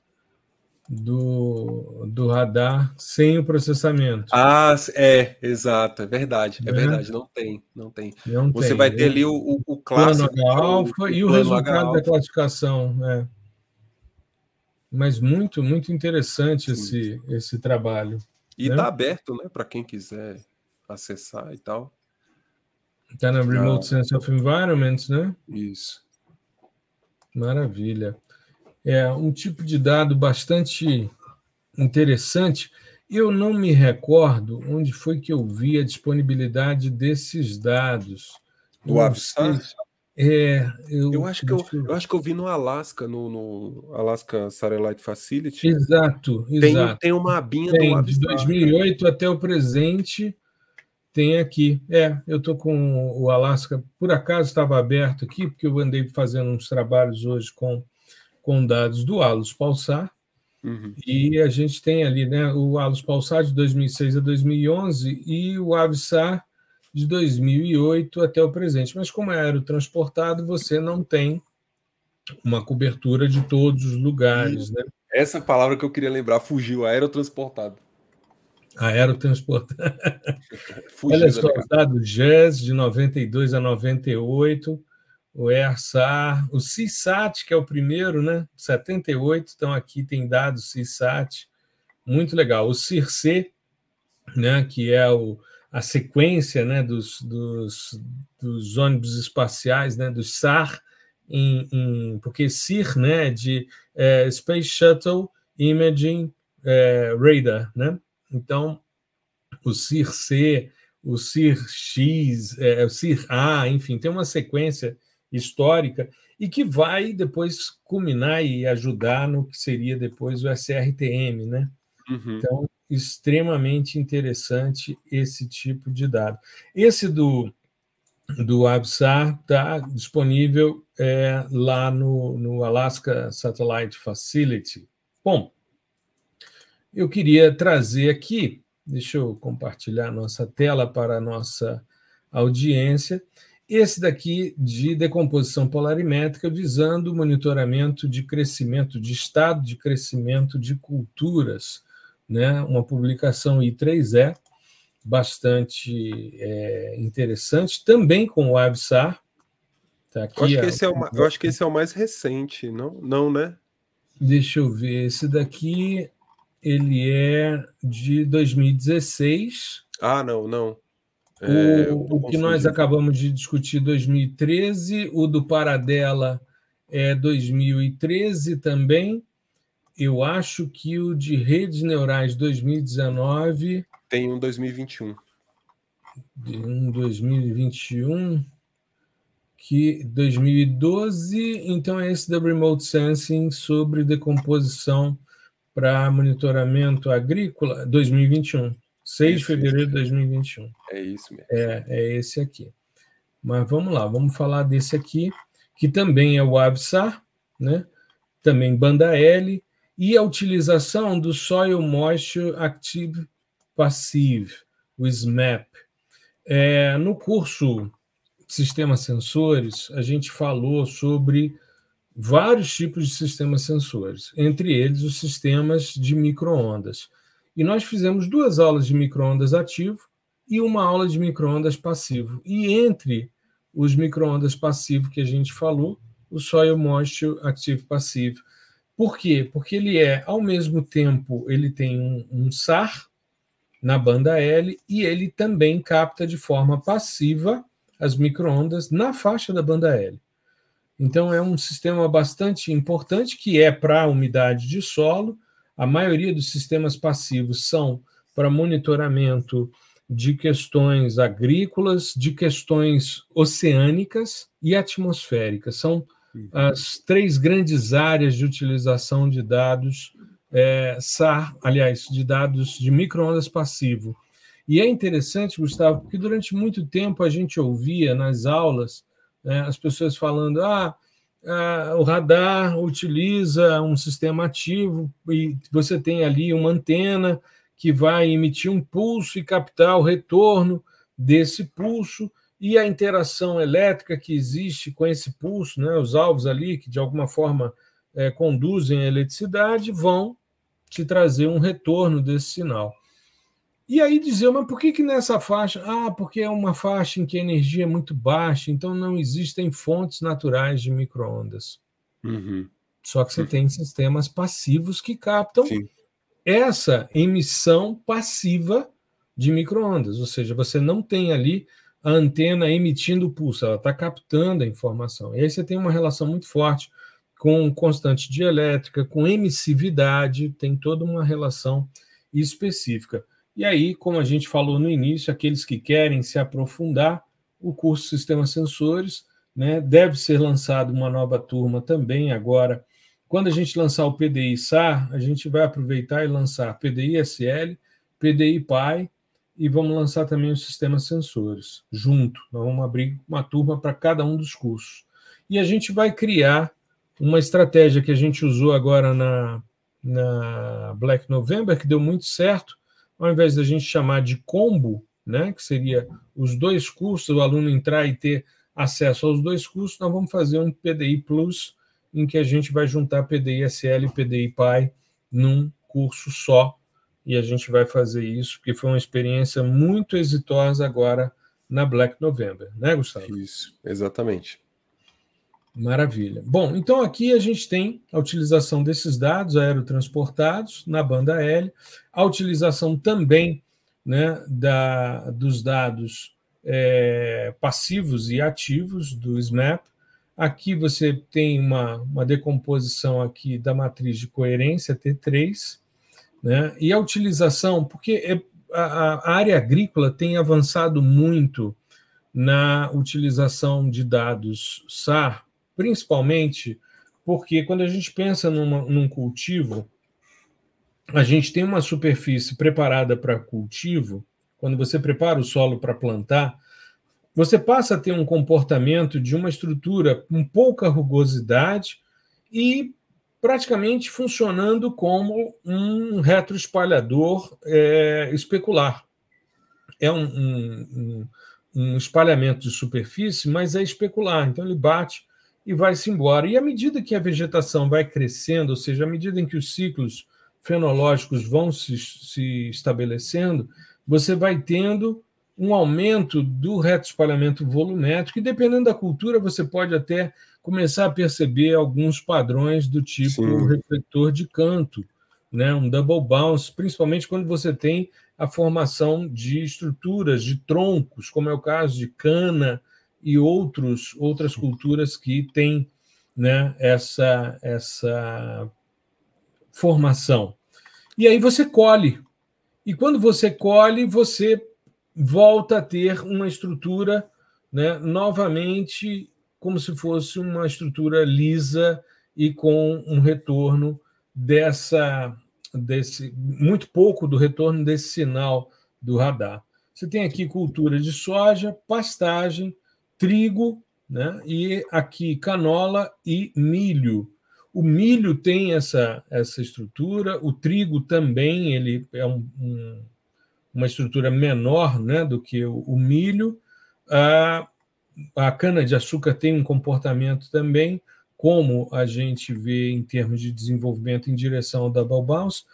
do, do radar sem o processamento. Ah, é, exato, é verdade, é, é verdade, não tem, não tem. Não Você tem. vai ter ali o, o, o clássico. Plano H-alfa e o resultado da classificação, é. Mas muito, muito interessante esse, esse trabalho. E está né? aberto, né, para quem quiser acessar e tal. Está na Remote ah, Sense of Environment, né? Isso. Maravilha. É um tipo de dado bastante interessante. Eu não me recordo onde foi que eu vi a disponibilidade desses dados. Do Avsar? É, eu, eu, acho que eu, eu, acho que eu vi no Alasca, no, no Alaska Satellite Facility. Exato, exato. Tem, tem uma abinha tem, do Avsar. De 2008 até o presente, tem aqui. É, eu estou com o Alasca, por acaso estava aberto aqui, porque eu andei fazendo uns trabalhos hoje com, com dados do Alus Pulsar, uhum. e a gente tem ali né, o Alus Pulsar de 2006 a 2011 e o Avsar de 2008 até o presente. Mas como é aerotransportado, você não tem uma cobertura de todos os lugares. Né? Essa palavra que eu queria lembrar fugiu, aerotransportado. Aerotransportado. Os dados Jazz de 92 a 98, o ERSAR, o CISAT, que é o primeiro, né? 78, então aqui tem dados CISAT, muito legal. O CIRC, né? que é o, a sequência né? dos, dos, dos ônibus espaciais, né? do SAR, em, em, porque CIR, né? de é, Space Shuttle Imaging é, Radar, né? Então, o CIR-C, o CIR-X, é, o CIR-A, enfim, tem uma sequência histórica e que vai depois culminar e ajudar no que seria depois o SRTM, né? Uhum. Então, extremamente interessante esse tipo de dado. Esse do, do ABSAR está disponível é, lá no, no Alaska Satellite Facility. Bom, eu queria trazer aqui, deixa eu compartilhar nossa tela para a nossa audiência, esse daqui de decomposição polarimétrica visando o monitoramento de crescimento, de estado de crescimento de culturas, né? uma publicação I3E, bastante é, interessante, também com o Avsar. Tá aqui, eu, acho que esse é o, eu acho que esse é o mais recente, não, não né? Deixa eu ver, esse daqui ele é de 2016. Ah, não, não. É, o, o que nós acabamos de discutir 2013, o do Paradela é 2013 também. Eu acho que o de redes neurais 2019 tem um 2021. Um 2021 que 2012, então é esse da Remote Sensing sobre decomposição para monitoramento agrícola 2021, 6 de fevereiro de 2021. É isso mesmo. É, é esse aqui. Mas vamos lá, vamos falar desse aqui, que também é o AVSAR, né? também banda L, e a utilização do Soil Moisture Active Passive, o SMAP. É, no curso Sistemas Sensores, a gente falou sobre vários tipos de sistemas sensores, entre eles os sistemas de microondas. E nós fizemos duas aulas de microondas ativo e uma aula de microondas passivo. E entre os microondas passivo que a gente falou, o Soil Moisture Active Passive. Por quê? Porque ele é, ao mesmo tempo, ele tem um, um SAR na banda L e ele também capta de forma passiva as microondas na faixa da banda L. Então, é um sistema bastante importante que é para a umidade de solo. A maioria dos sistemas passivos são para monitoramento de questões agrícolas, de questões oceânicas e atmosféricas. São. As três grandes áreas de utilização de dados é, SAR, aliás, de dados de microondas passivo. E é interessante, Gustavo, porque durante muito tempo a gente ouvia nas aulas né, as pessoas falando: ah, ah, o radar utiliza um sistema ativo e você tem ali uma antena que vai emitir um pulso e captar o retorno desse pulso e a interação elétrica que existe com esse pulso, né, os alvos ali que de alguma forma é, conduzem a eletricidade vão te trazer um retorno desse sinal. E aí dizer, mas por que, que nessa faixa? Ah, porque é uma faixa em que a energia é muito baixa, então não existem fontes naturais de microondas. Uhum. Só que você uhum. tem sistemas passivos que captam Sim. essa emissão passiva de microondas, ou seja, você não tem ali a antena emitindo pulso, ela está captando a informação. E aí você tem uma relação muito forte com constante dielétrica, com emissividade, tem toda uma relação específica. E aí, como a gente falou no início, aqueles que querem se aprofundar, o curso Sistemas Sensores né, deve ser lançado uma nova turma também agora. Quando a gente lançar o PDI SAR, a gente vai aproveitar e lançar PDI SL, PDI PAI e vamos lançar também os sistemas sensores junto. Nós vamos abrir uma turma para cada um dos cursos. E a gente vai criar uma estratégia que a gente usou agora na, na Black November, que deu muito certo, ao invés da gente chamar de combo, né, que seria os dois cursos, o aluno entrar e ter acesso aos dois cursos, nós vamos fazer um PDI Plus, em que a gente vai juntar PDI SL e PDI PAI num curso só, e a gente vai fazer isso, porque foi uma experiência muito exitosa agora na Black November, né, Gustavo? Isso, exatamente. Maravilha. Bom, então aqui a gente tem a utilização desses dados aerotransportados na banda L, a utilização também né, da, dos dados é, passivos e ativos do SMAP. Aqui você tem uma, uma decomposição aqui da matriz de coerência T3, né, e a utilização, porque é, a, a área agrícola tem avançado muito na utilização de dados SAR principalmente porque quando a gente pensa numa, num cultivo, a gente tem uma superfície preparada para cultivo. Quando você prepara o solo para plantar, você passa a ter um comportamento de uma estrutura com pouca rugosidade e praticamente funcionando como um retroespalhador é, especular. É um, um, um, espalhamento de superfície, mas é especular. Então ele bate e vai-se embora. E à medida que a vegetação vai crescendo, ou seja, à medida em que os ciclos fenológicos vão se, se estabelecendo, você vai tendo um aumento do reto espalhamento volumétrico, e dependendo da cultura, você pode até começar a perceber alguns padrões do tipo Sim. refletor de canto, né? um double bounce, principalmente quando você tem a formação de estruturas, de troncos, como é o caso de cana, e outros, outras culturas que têm né, essa, essa formação. E aí você colhe. E quando você colhe, você volta a ter uma estrutura né, novamente como se fosse uma estrutura lisa e com um retorno dessa desse muito pouco do retorno desse sinal do radar. Você tem aqui cultura de soja, pastagem, trigo, né? e aqui canola e milho. O milho tem essa, essa estrutura, o trigo também ele é um, um, uma estrutura menor né, do que o, o milho. A, a cana-de-açúcar tem um comportamento também, como a gente vê em termos de desenvolvimento em direção ao double bounce.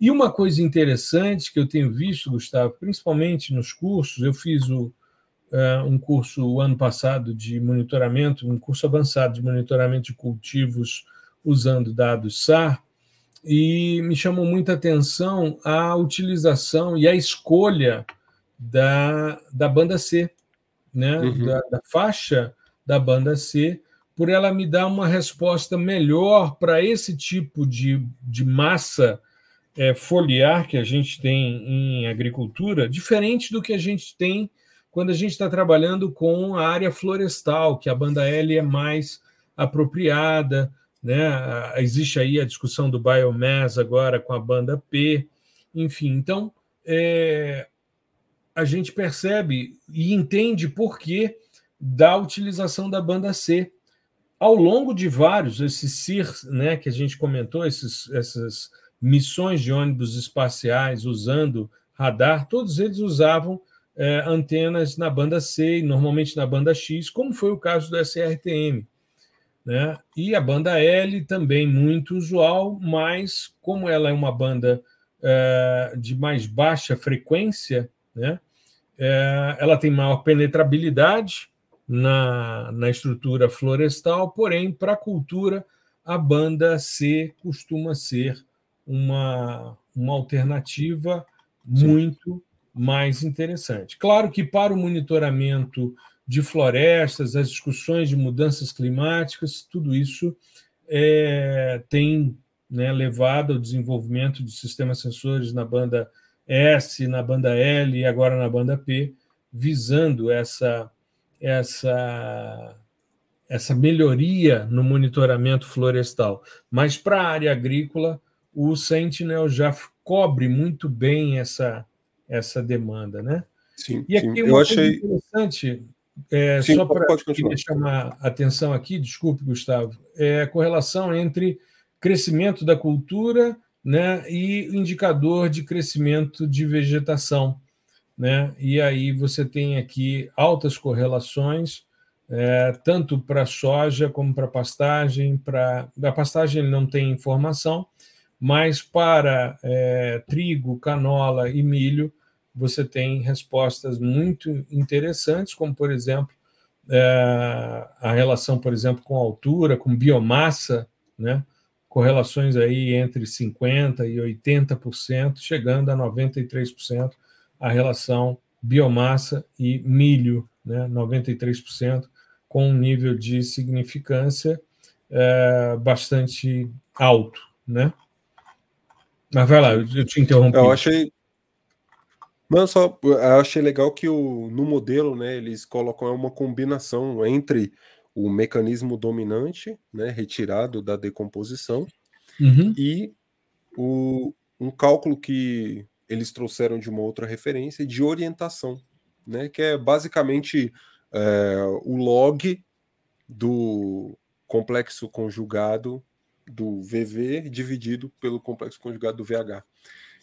E uma coisa interessante que eu tenho visto, Gustavo, principalmente nos cursos, eu fiz o, uh, um curso o ano passado de monitoramento, um curso avançado de monitoramento de cultivos usando dados SAR, e me chamou muita atenção a utilização e a escolha da, da banda C, né? Uhum. Da, da faixa da banda C, por ela me dar uma resposta melhor para esse tipo de, de massa é, foliar que a gente tem em agricultura, diferente do que a gente tem quando a gente está trabalhando com a área florestal, que a banda L é mais apropriada, né? Existe aí a discussão do biomass agora com a banda P, enfim. Então, é, a gente percebe e entende por que da utilização da banda C. Ao longo de vários, esses CIRs, né, que a gente comentou, esses, essas missões de ônibus espaciais usando radar, todos eles usavam é, antenas na banda C e normalmente na banda X, como foi o caso do SRTM. Né? E a banda L também muito usual, mas como ela é uma banda é, de mais baixa frequência, né? É, ela tem maior penetrabilidade na, na estrutura florestal, porém, para a cultura, a banda C costuma ser uma, uma alternativa Sim. muito mais interessante. Claro que para o monitoramento de florestas, as discussões de mudanças climáticas, tudo isso é, tem né, levado ao desenvolvimento de sistemas sensores na banda S, na banda L e agora na banda P, visando essa, essa, essa melhoria no monitoramento florestal. Mas para a área agrícola, o Sentinel já cobre muito bem essa, essa demanda, né? Sim, e aqui sim. eu achei interessante, é, sim, só para chamar a atenção aqui, desculpe, Gustavo, é a correlação entre crescimento da cultura né, e indicador de crescimento de vegetação. Né? E aí você tem aqui altas correlações, é, tanto para soja como para pastagem. Para a pastagem ele não tem informação, mas para é, trigo, canola e milho, você tem respostas muito interessantes, como, por exemplo, é, a relação, por exemplo, com altura, com biomassa, né? Correlações aí entre 50% e 80%, chegando a 93% a relação biomassa e milho, né? 93%, com um nível de significância é, bastante alto. Né? Mas vai lá, eu te interrompi. Eu achei. Não, só eu achei legal que o, no modelo, né, eles colocam uma combinação entre o mecanismo dominante, né, retirado da decomposição, uhum. e o, um cálculo que eles trouxeram de uma outra referência de orientação, né, que é basicamente é, o log do complexo conjugado do VV dividido pelo complexo conjugado do VH.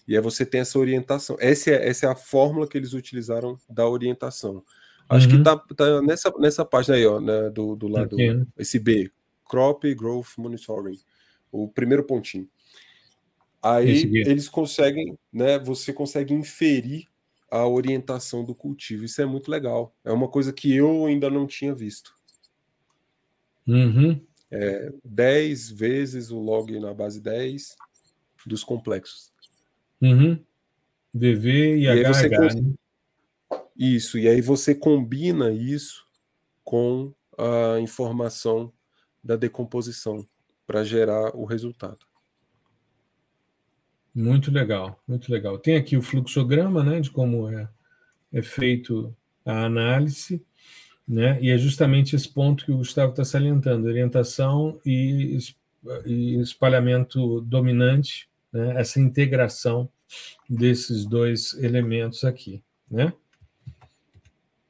E aí você tem essa orientação. Essa é, essa é a fórmula que eles utilizaram da orientação. Acho uhum. que tá, tá, nessa, nessa página aí, ó, né, do, do lado, okay. esse B, Crop Growth Monitoring, o primeiro pontinho. Aí eles conseguem, né, você consegue inferir a orientação do cultivo. Isso é muito legal. É uma coisa que eu ainda não tinha visto. Uhum é, 10 vezes o log na base 10 dos complexos. Uhum. VV e, e HH. Você né? Isso, e aí você combina isso com a informação da decomposição para gerar o resultado. Muito legal, muito legal. Tem aqui o fluxograma né, de como é, é feito a análise. Né? E é justamente esse ponto que o Gustavo está salientando: orientação e, e espalhamento dominante, né? essa integração desses dois elementos aqui. Né?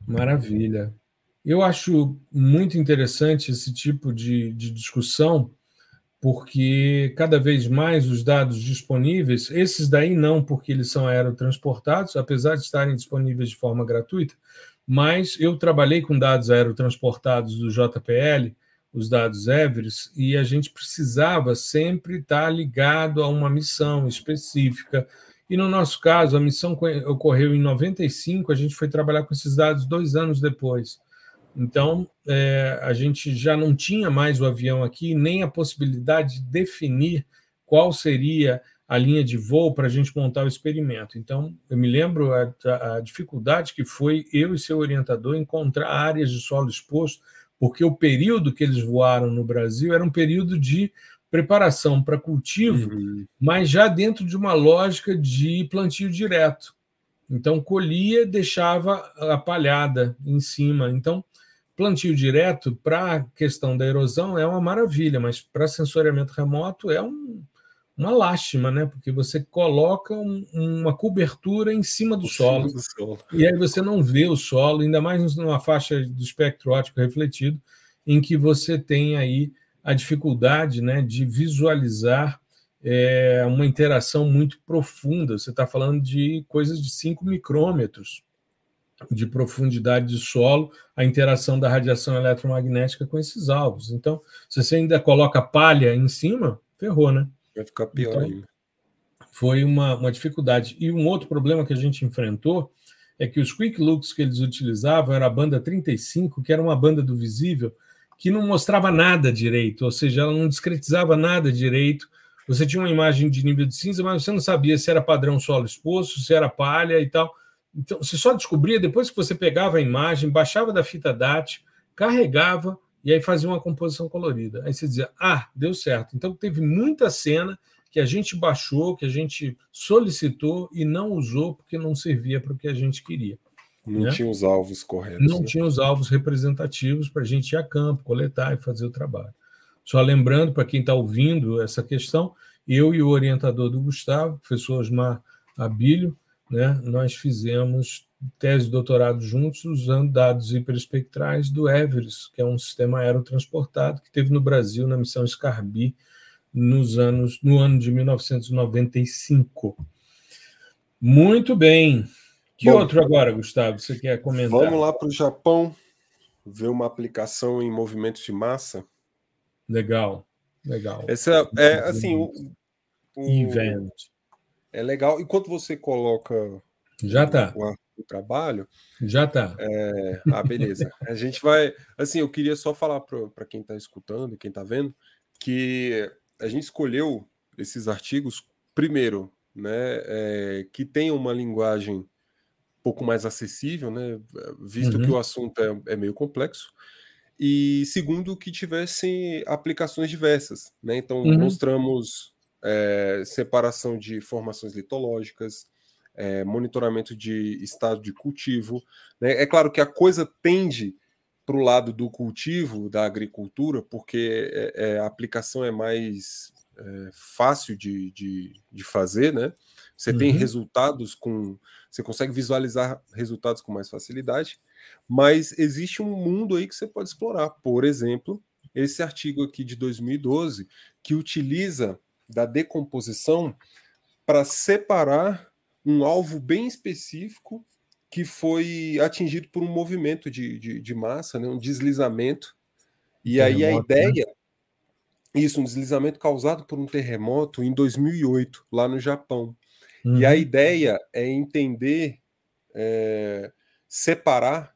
Maravilha. Eu acho muito interessante esse tipo de, de discussão, porque cada vez mais os dados disponíveis, esses daí não, porque eles são aerotransportados, apesar de estarem disponíveis de forma gratuita, mas eu trabalhei com dados aerotransportados do JPL, os dados Everest, e a gente precisava sempre estar ligado a uma missão específica. E no nosso caso, a missão ocorreu em 95, a gente foi trabalhar com esses dados dois anos depois. Então, é, a gente já não tinha mais o avião aqui, nem a possibilidade de definir qual seria a linha de voo para a gente montar o experimento. Então, eu me lembro a, a, dificuldade que foi eu e seu orientador encontrar áreas de solo exposto, porque o período que eles voaram no Brasil era um período de preparação para cultivo, uhum. mas já dentro de uma lógica de plantio direto. Então, colhia, deixava a palhada em cima. Então, plantio direto, para a questão da erosão, é uma maravilha, mas para sensoriamento remoto é um, uma lástima, né? Porque você coloca um, uma cobertura em cima do solo, do solo, e aí você não vê o solo, ainda mais numa faixa do espectro óptico refletido, em que você tem aí a dificuldade né, de visualizar é, uma interação muito profunda. Você está falando de coisas de 5 micrômetros de profundidade de solo, a interação da radiação eletromagnética com esses alvos. Então, se você ainda coloca palha em cima, ferrou, né? Vai ficar pior então, ainda. Foi uma, uma dificuldade. E um outro problema que a gente enfrentou é que os quick looks que eles utilizavam era a banda 35, que era uma banda do visível, que não mostrava nada direito, ou seja, ela não discretizava nada direito. Você tinha uma imagem de nível de cinza, mas você não sabia se era padrão solo exposto, se era palha e tal. Então, você só descobria depois que você pegava a imagem, baixava da fita DAT, carregava e aí fazia uma composição colorida. Aí você dizia, ah, deu certo. Então, teve muita cena que a gente baixou, que a gente solicitou e não usou porque não servia para o que a gente queria. Não né? tinha os alvos corretos. Não né? tinha os alvos representativos para a gente ir a campo, coletar e fazer o trabalho. Só lembrando para quem está ouvindo essa questão, eu e o orientador do Gustavo, professor Osmar Abílio, né, nós fizemos tese de doutorado juntos usando dados hiperespectrais do Everest, que é um sistema aerotransportado que teve no Brasil na missão Scarbi nos anos no ano de 1995. Muito bem. Que Bom, outro agora, Gustavo, você quer comentar? Vamos lá para o Japão ver uma aplicação em movimentos de massa. Legal, legal. Essa é assim o, o event é legal. Enquanto você coloca já tá o, o trabalho, já tá. É... Ah, beleza. a gente vai. Assim, eu queria só falar para quem está escutando, quem está vendo, que a gente escolheu esses artigos primeiro, né, é, que tenham uma linguagem pouco mais acessível, né, visto uhum. que o assunto é, é meio complexo e segundo que tivessem aplicações diversas, né? Então uhum. mostramos é, separação de formações litológicas, é, monitoramento de estado de cultivo. Né? É claro que a coisa tende para o lado do cultivo, da agricultura, porque é, a aplicação é mais é, fácil de, de, de, fazer, né? Você uhum. tem resultados com. Você consegue visualizar resultados com mais facilidade, mas existe um mundo aí que você pode explorar. Por exemplo, esse artigo aqui de 2012, que utiliza da decomposição para separar um alvo bem específico que foi atingido por um movimento de, de, de massa, né, um deslizamento. E aí a ideia, isso, um deslizamento causado por um terremoto em 2008, lá no Japão. Uhum. E a uhum. ideia é entender, é, separar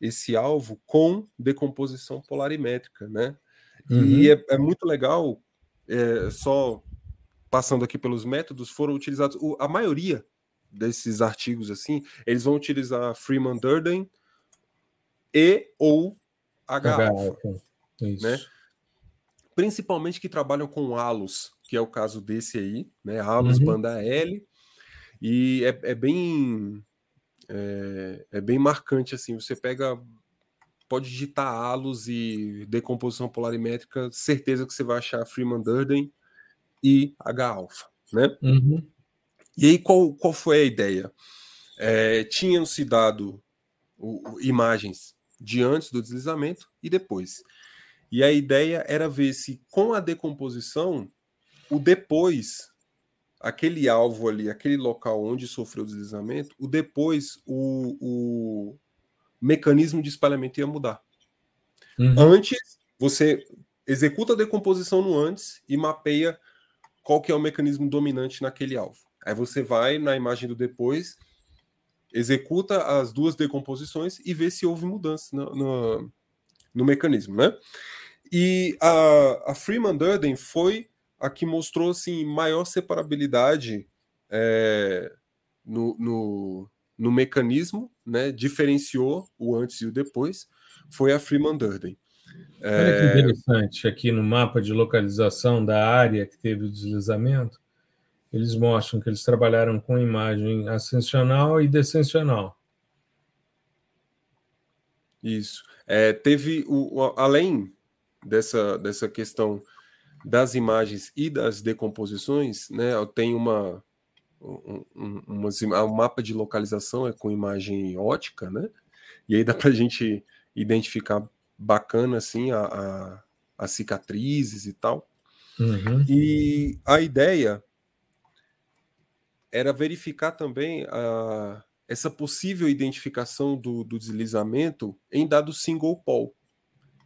esse alvo com decomposição polarimétrica, né? Uhum. E é, é, muito legal é, só passando aqui pelos métodos, foram utilizados. O, a maioria desses artigos, assim, eles vão utilizar Freeman Durden e ou H-alpha. Né? Principalmente que trabalham com halos, que é o caso desse aí, né? Halos uhum. banda L. E é, é bem é, é, bem marcante assim. Você pega pode digitar halos e decomposição polarimétrica, certeza que você vai achar Freeman Durden e H-alpha, né? Uhum. E aí, qual, qual foi a ideia? É, tinham se dado o, o, imagens de antes do deslizamento e depois. E a ideia era ver se, com a decomposição, o depois, aquele alvo ali, aquele local onde sofreu o deslizamento, o depois, o, o, mecanismo de espalhamento ia mudar. Uhum. Antes, você executa a decomposição no antes e mapeia qual que é o mecanismo dominante naquele alvo. Aí você vai na imagem do depois, executa as duas decomposições e vê se houve mudança no, no, no mecanismo, né? E a, a Freeman Durden foi a que mostrou assim maior separabilidade é, no, no, no mecanismo, né, diferenciou o antes e o depois, foi a Freeman Durden. Olha que interessante, aqui no mapa de localização da área que teve o deslizamento, eles mostram que eles trabalharam com imagem ascensional e descensional. Isso. É, teve, o, além dessa, dessa questão das imagens e das decomposições, né, tem uma, um, um, uma, um mapa de localização é com imagem ótica, né? E aí dá para a gente identificar bacana assim a, a, as cicatrizes e tal. Uhum. E a ideia era verificar também a, essa possível identificação do, do deslizamento em dado single pole,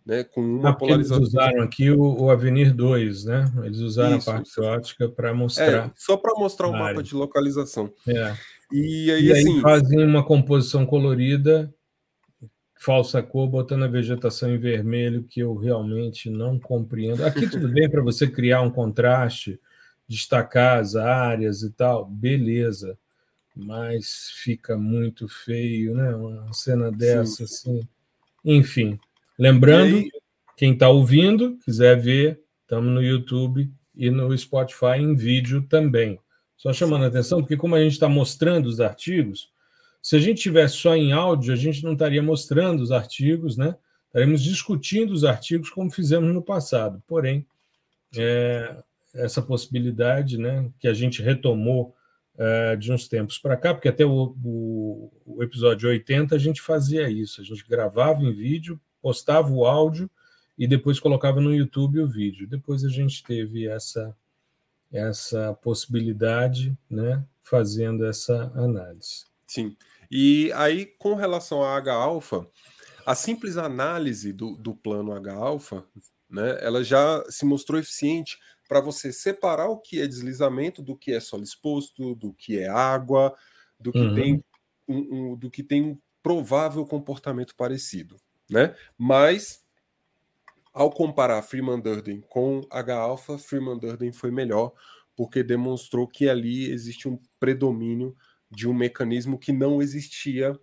né, com uma ah, polarização. Eles usaram aqui o, o Avenir 2, né? Eles usaram isso, a parte isso. ótica para mostrar. É, só para mostrar o um mapa de localização. É. E aí, e aí assim, fazem uma composição colorida falsa cor, botando a vegetação em vermelho, que eu realmente não compreendo. Aqui tudo bem para você criar um contraste, destacar as áreas e tal, beleza, mas fica muito feio, né? Uma cena dessa, Sim. assim. Enfim, lembrando, quem está ouvindo, quiser ver, estamos no YouTube e no Spotify em vídeo também. Só chamando a atenção, porque como a gente está mostrando os artigos, se a gente tivesse só em áudio, a gente não estaria mostrando os artigos, né? Estaremos discutindo os artigos como fizemos no passado. Porém, é, essa possibilidade, né, que a gente retomou é, de uns tempos para cá, porque até o, o, o, episódio 80 a gente fazia isso, a gente gravava em vídeo, postava o áudio e depois colocava no YouTube o vídeo. Depois a gente teve essa essa possibilidade, né, fazendo essa análise. Sim. E aí, com relação a H-alfa, a simples análise do, do plano H-alfa, né, ela já se mostrou eficiente para você separar o que é deslizamento do que é solo exposto, do que é água, do que, uhum. tem, um, um, do que tem um provável comportamento parecido. Né? Mas, ao comparar Freeman Durden com H-alfa, Freeman Durden foi melhor, porque demonstrou que ali existe um predomínio de um mecanismo que não existia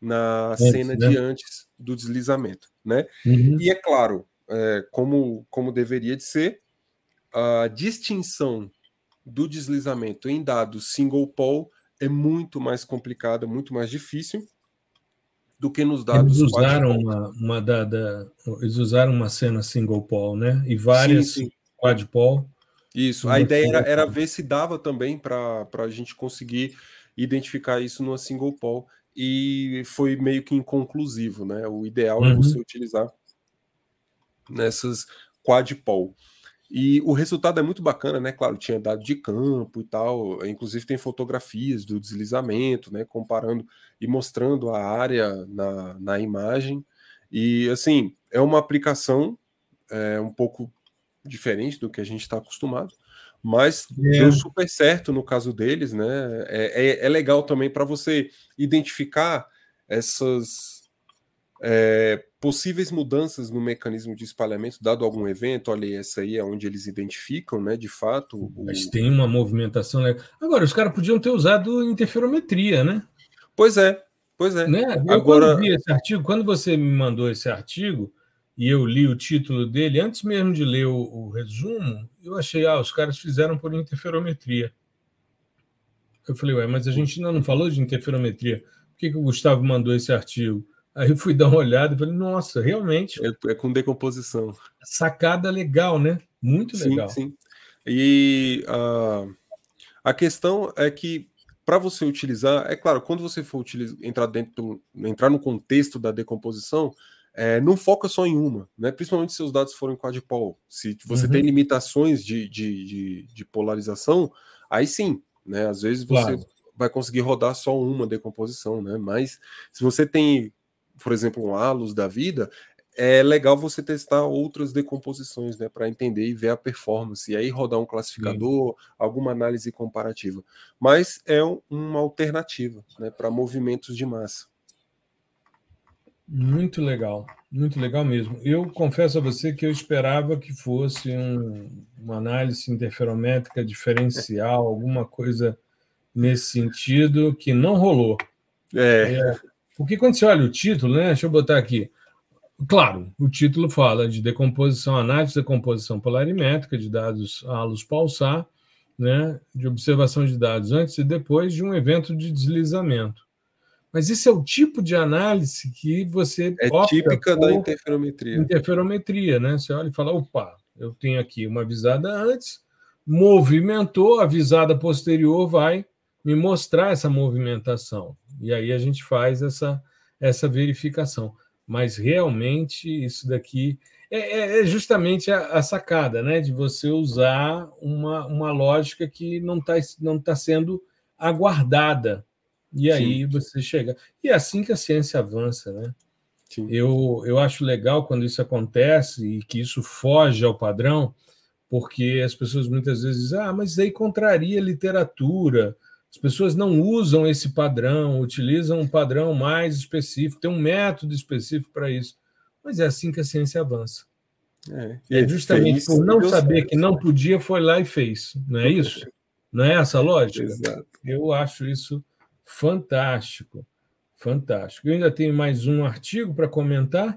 na antes, cena né? de antes do deslizamento, né? Uhum. E é claro, é, como, como deveria de ser, a distinção do deslizamento em dados single pole é muito mais complicada, muito mais difícil do que nos dados. Eles usaram uma, uma da, da, eles usaram uma cena single pole, né? E várias sim, sim. quadpole. Isso. A ideia era, era ver se dava também para a gente conseguir identificar isso numa single poll e foi meio que inconclusivo, né? O ideal é uhum. é você utilizar nessas quad poll. E o resultado é muito bacana, né? Claro, tinha dado de campo e tal, inclusive tem fotografias do deslizamento, né? Comparando e mostrando a área na, na imagem. E assim, é uma aplicação é, um pouco diferente do que a gente está acostumado, mas é. deu super certo no caso deles, né? É, é, é legal também para você identificar essas é, possíveis mudanças no mecanismo de espalhamento, dado algum evento. Olha, essa aí é onde eles identificam, né? De fato. O... Mas tem uma movimentação legal. Agora, os caras podiam ter usado interferometria, né? Pois é, pois é. Né? Eu, Agora... quando vi esse artigo, quando você me mandou esse artigo, e eu li o título dele, antes mesmo de ler o, o resumo, eu achei, ah, os caras fizeram por interferometria. Eu falei, ué, mas a gente ainda não falou de interferometria. Por que, que o Gustavo mandou esse artigo? Aí eu fui dar uma olhada e falei, nossa, realmente. É, é com decomposição. Sacada legal, né? Muito legal. Sim, sim. E uh, a questão é que para você utilizar, é claro, quando você for utilizar, entrar dentro, entrar no contexto da decomposição, é, não foca só em uma, né? principalmente se os dados forem quadpol. Se você uhum. tem limitações de, de, de, de, polarização, aí sim, né? às vezes você claro. vai conseguir rodar só uma decomposição, né? mas se você tem, por exemplo, um halos da vida, é legal você testar outras decomposições, né, para entender e ver a performance, e aí rodar um classificador, Sim. alguma análise comparativa. Mas é uma alternativa, né, para movimentos de massa. Muito legal, muito legal mesmo. Eu confesso a você que eu esperava que fosse um, uma análise interferométrica diferencial, alguma coisa nesse sentido, que não rolou. É. é. Porque quando você olha o título, né? Deixa eu botar aqui. Claro, o título fala de decomposição, análise de decomposição polarimétrica de dados halos pulsar, né, de observação de dados antes e depois de um evento de deslizamento. Mas isso é o tipo de análise que você é típica da interferometria. Interferometria, né? Você olha e fala, opa, eu tenho aqui uma visada antes, movimentou, a visada posterior vai me mostrar essa movimentação. E aí a gente faz essa, essa verificação. Mas realmente isso daqui é, é, é justamente a, a, sacada, né? De você usar uma, uma lógica que não está não tá sendo aguardada. E aí Sim. você chega. E é assim que a ciência avança, né? Eu, eu acho legal quando isso acontece e que isso foge ao padrão, porque as pessoas muitas vezes dizem, ah, mas aí contraria a literatura. As pessoas não usam esse padrão, utilizam um padrão mais específico, tem um método específico para isso. Mas é assim que a ciência avança. É, é justamente por não saber certo. que não podia, foi lá e fez. Não é isso? Não é essa a lógica? Exato. Eu acho isso fantástico. Fantástico. Eu ainda tenho mais um artigo para comentar?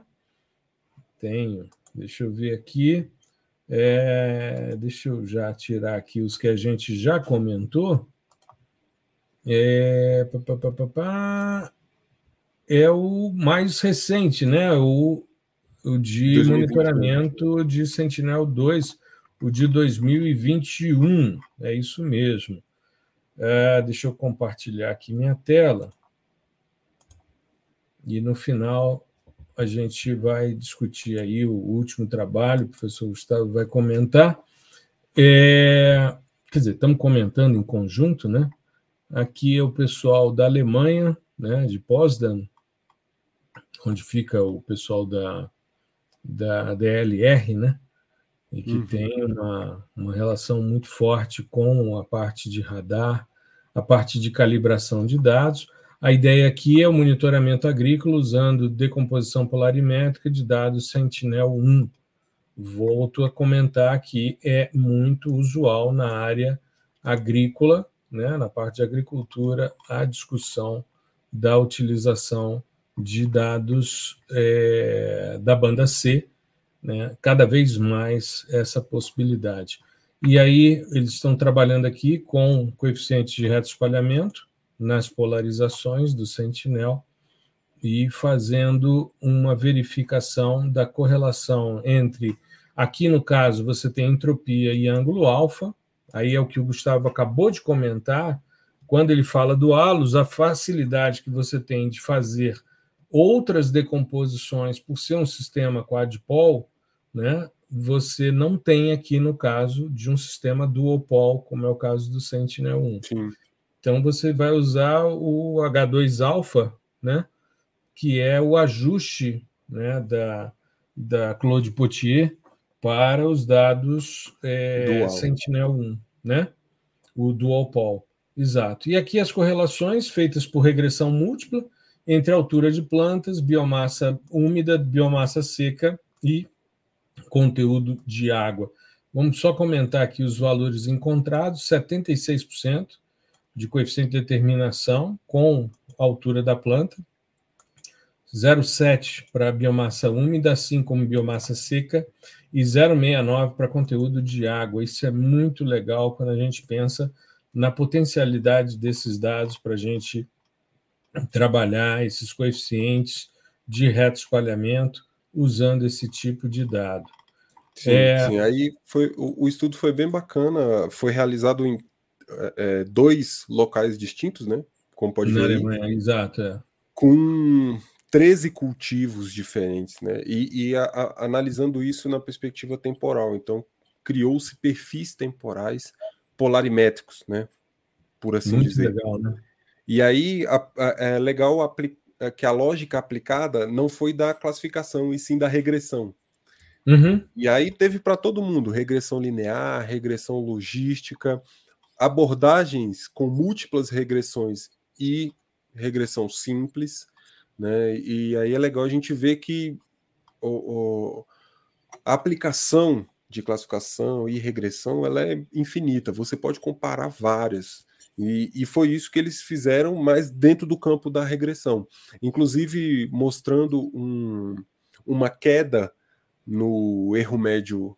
Tenho. Deixa eu ver aqui. É, deixa eu já tirar aqui os que a gente já comentou. É, pá, pá, pá, é o mais recente, né? O, o de 2021. monitoramento de Sentinel-2, o de 2021. É isso mesmo. É, deixa eu compartilhar aqui minha tela. E no final a gente vai discutir aí o último trabalho, o professor Gustavo vai comentar. É, quer dizer, estamos comentando em conjunto, né? Aqui é o pessoal da Alemanha, né, de Potsdam, onde fica o pessoal da, da DLR, né? E que uhum. tem uma, uma relação muito forte com a parte de radar, a parte de calibração de dados. A ideia aqui é o monitoramento agrícola usando decomposição polarimétrica de dados Sentinel-1. Volto a comentar que é muito usual na área agrícola, né, na parte de agricultura, a discussão da utilização de dados é, da banda C, né, cada vez mais essa possibilidade. E aí eles estão trabalhando aqui com coeficiente de reto espalhamento, nas polarizações do Sentinel e fazendo uma verificação da correlação entre, aqui no caso, você tem entropia e ângulo alfa, aí é o que o Gustavo acabou de comentar, quando ele fala do halos, a facilidade que você tem de fazer outras decomposições por ser um sistema quadpol, né, você não tem aqui no caso de um sistema duopol, como é o caso do Sentinel-1. Sim. Então você vai usar o H2-alfa, né, que é o ajuste né, da, da Claude Potier para os dados é, Sentinel-1, né? o dual pol. Exato. E aqui as correlações feitas por regressão múltipla entre altura de plantas, biomassa úmida, biomassa seca e conteúdo de água. Vamos só comentar aqui os valores encontrados: 76% de coeficiente de determinação com altura da planta, 0,7 para biomassa úmida, assim como biomassa seca, e 0,69 para conteúdo de água. Isso é muito legal quando a gente pensa na potencialidade desses dados para a gente trabalhar esses coeficientes de reto espalhamento usando esse tipo de dado. Sim, é... sim. aí foi o, o, estudo foi bem bacana, foi realizado em é, dois locais distintos, né? Como pode ver. Alemanha, exato. É. Com 13 cultivos diferentes, né? E, e a, a, analisando isso na perspectiva temporal. Então, criou-se perfis temporais polarimétricos, né? Por assim Muito dizer. Legal, né? E aí é legal é que a lógica aplicada não foi da classificação, e sim da regressão. Uhum. E aí teve para todo mundo regressão linear, regressão logística, abordagens com múltiplas regressões e regressão simples, né? E aí é legal a gente ver que o, o, a aplicação de classificação e regressão ela é infinita. Você pode comparar várias. E, e, foi isso que eles fizeram, mas dentro do campo da regressão. Inclusive mostrando um, uma queda no erro médio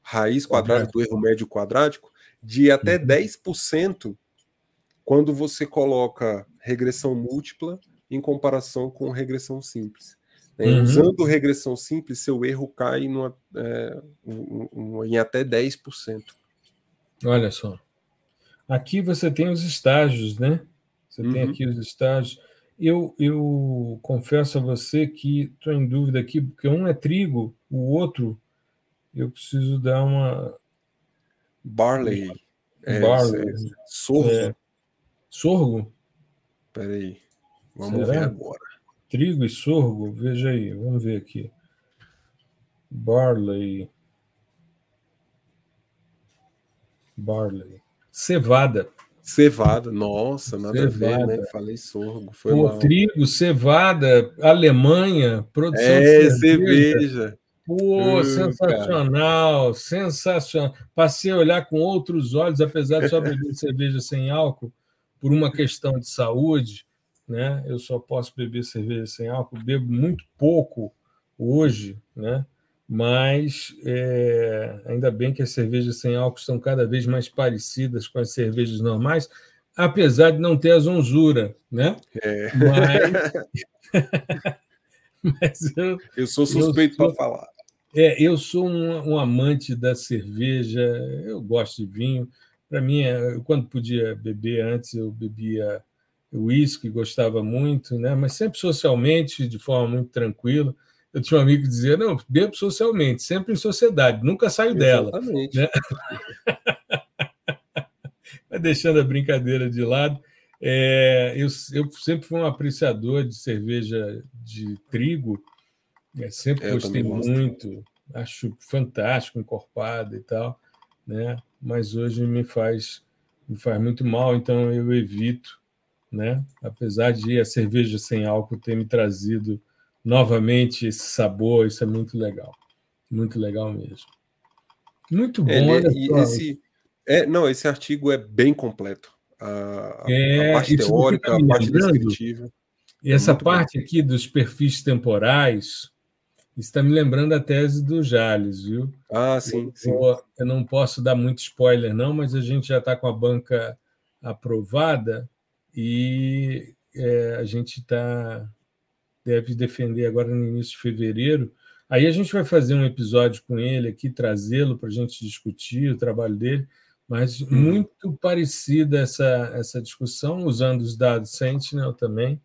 raiz quadrada do erro médio quadrático de até uhum. 10% quando você coloca regressão múltipla em comparação com regressão simples. Né? Uhum. Usando regressão simples, seu erro cai numa, é, um, um, em até 10%. Olha só. Aqui você tem os estágios, né? Você uhum. tem aqui os estágios. Eu, eu confesso a você que estou em dúvida aqui, porque um é trigo, o outro eu preciso dar uma. Barley. É, Barley. É, sorgo. É, sorgo? Peraí. Vamos Será? ver agora. Trigo e sorgo, veja aí, vamos ver aqui. Barley. Barley. Cevada. Cevada, nossa, nada cevada. a ver, né? Falei sorgo. Foi Pô, mal. Trigo, cevada, Alemanha, produção é, de cerveja. cerveja. Pô, uh, sensacional, cara. sensacional. Passei a olhar com outros olhos, apesar de só beber cerveja sem álcool, por uma questão de saúde, né? Eu só posso beber cerveja sem álcool, bebo muito pouco hoje, né? Mas é, ainda bem que as cervejas sem álcool estão cada vez mais parecidas com as cervejas normais, apesar de não ter a zonzura, né? É. Mas, mas eu, eu sou suspeito para falar. É, eu sou um, um, amante da cerveja, eu gosto de vinho. Para mim, é, quando podia beber antes, eu bebia uísque, gostava muito, né? mas sempre socialmente, de forma muito tranquila. Eu tinha um amigo que dizia: não, bebo socialmente, sempre em sociedade, nunca saio Exatamente. dela. Né? mas deixando a brincadeira de lado, é, eu, eu sempre fui um apreciador de cerveja de trigo é, sempre eu gostei muito, acho fantástico, encorpada e tal, né? Mas hoje me faz me faz muito mal, então eu evito, né? Apesar de a cerveja sem álcool ter me trazido novamente esse sabor, isso é muito legal, muito legal mesmo. Muito bom. É, esse, é, não, esse artigo é bem completo. A, é, a parte teórica, a parte descritiva. E essa parte bom. aqui dos perfis temporais, está me lembrando a tese do Jales, viu? Ah, sim, eu, sim. Eu não posso dar muito spoiler, não, mas a gente já está com a banca aprovada e é, a gente tá, deve defender agora no início de fevereiro. Aí a gente vai fazer um episódio com ele aqui, trazê-lo para a gente discutir o trabalho dele, mas hum. muito parecida essa, essa discussão, usando os dados Sentinel também,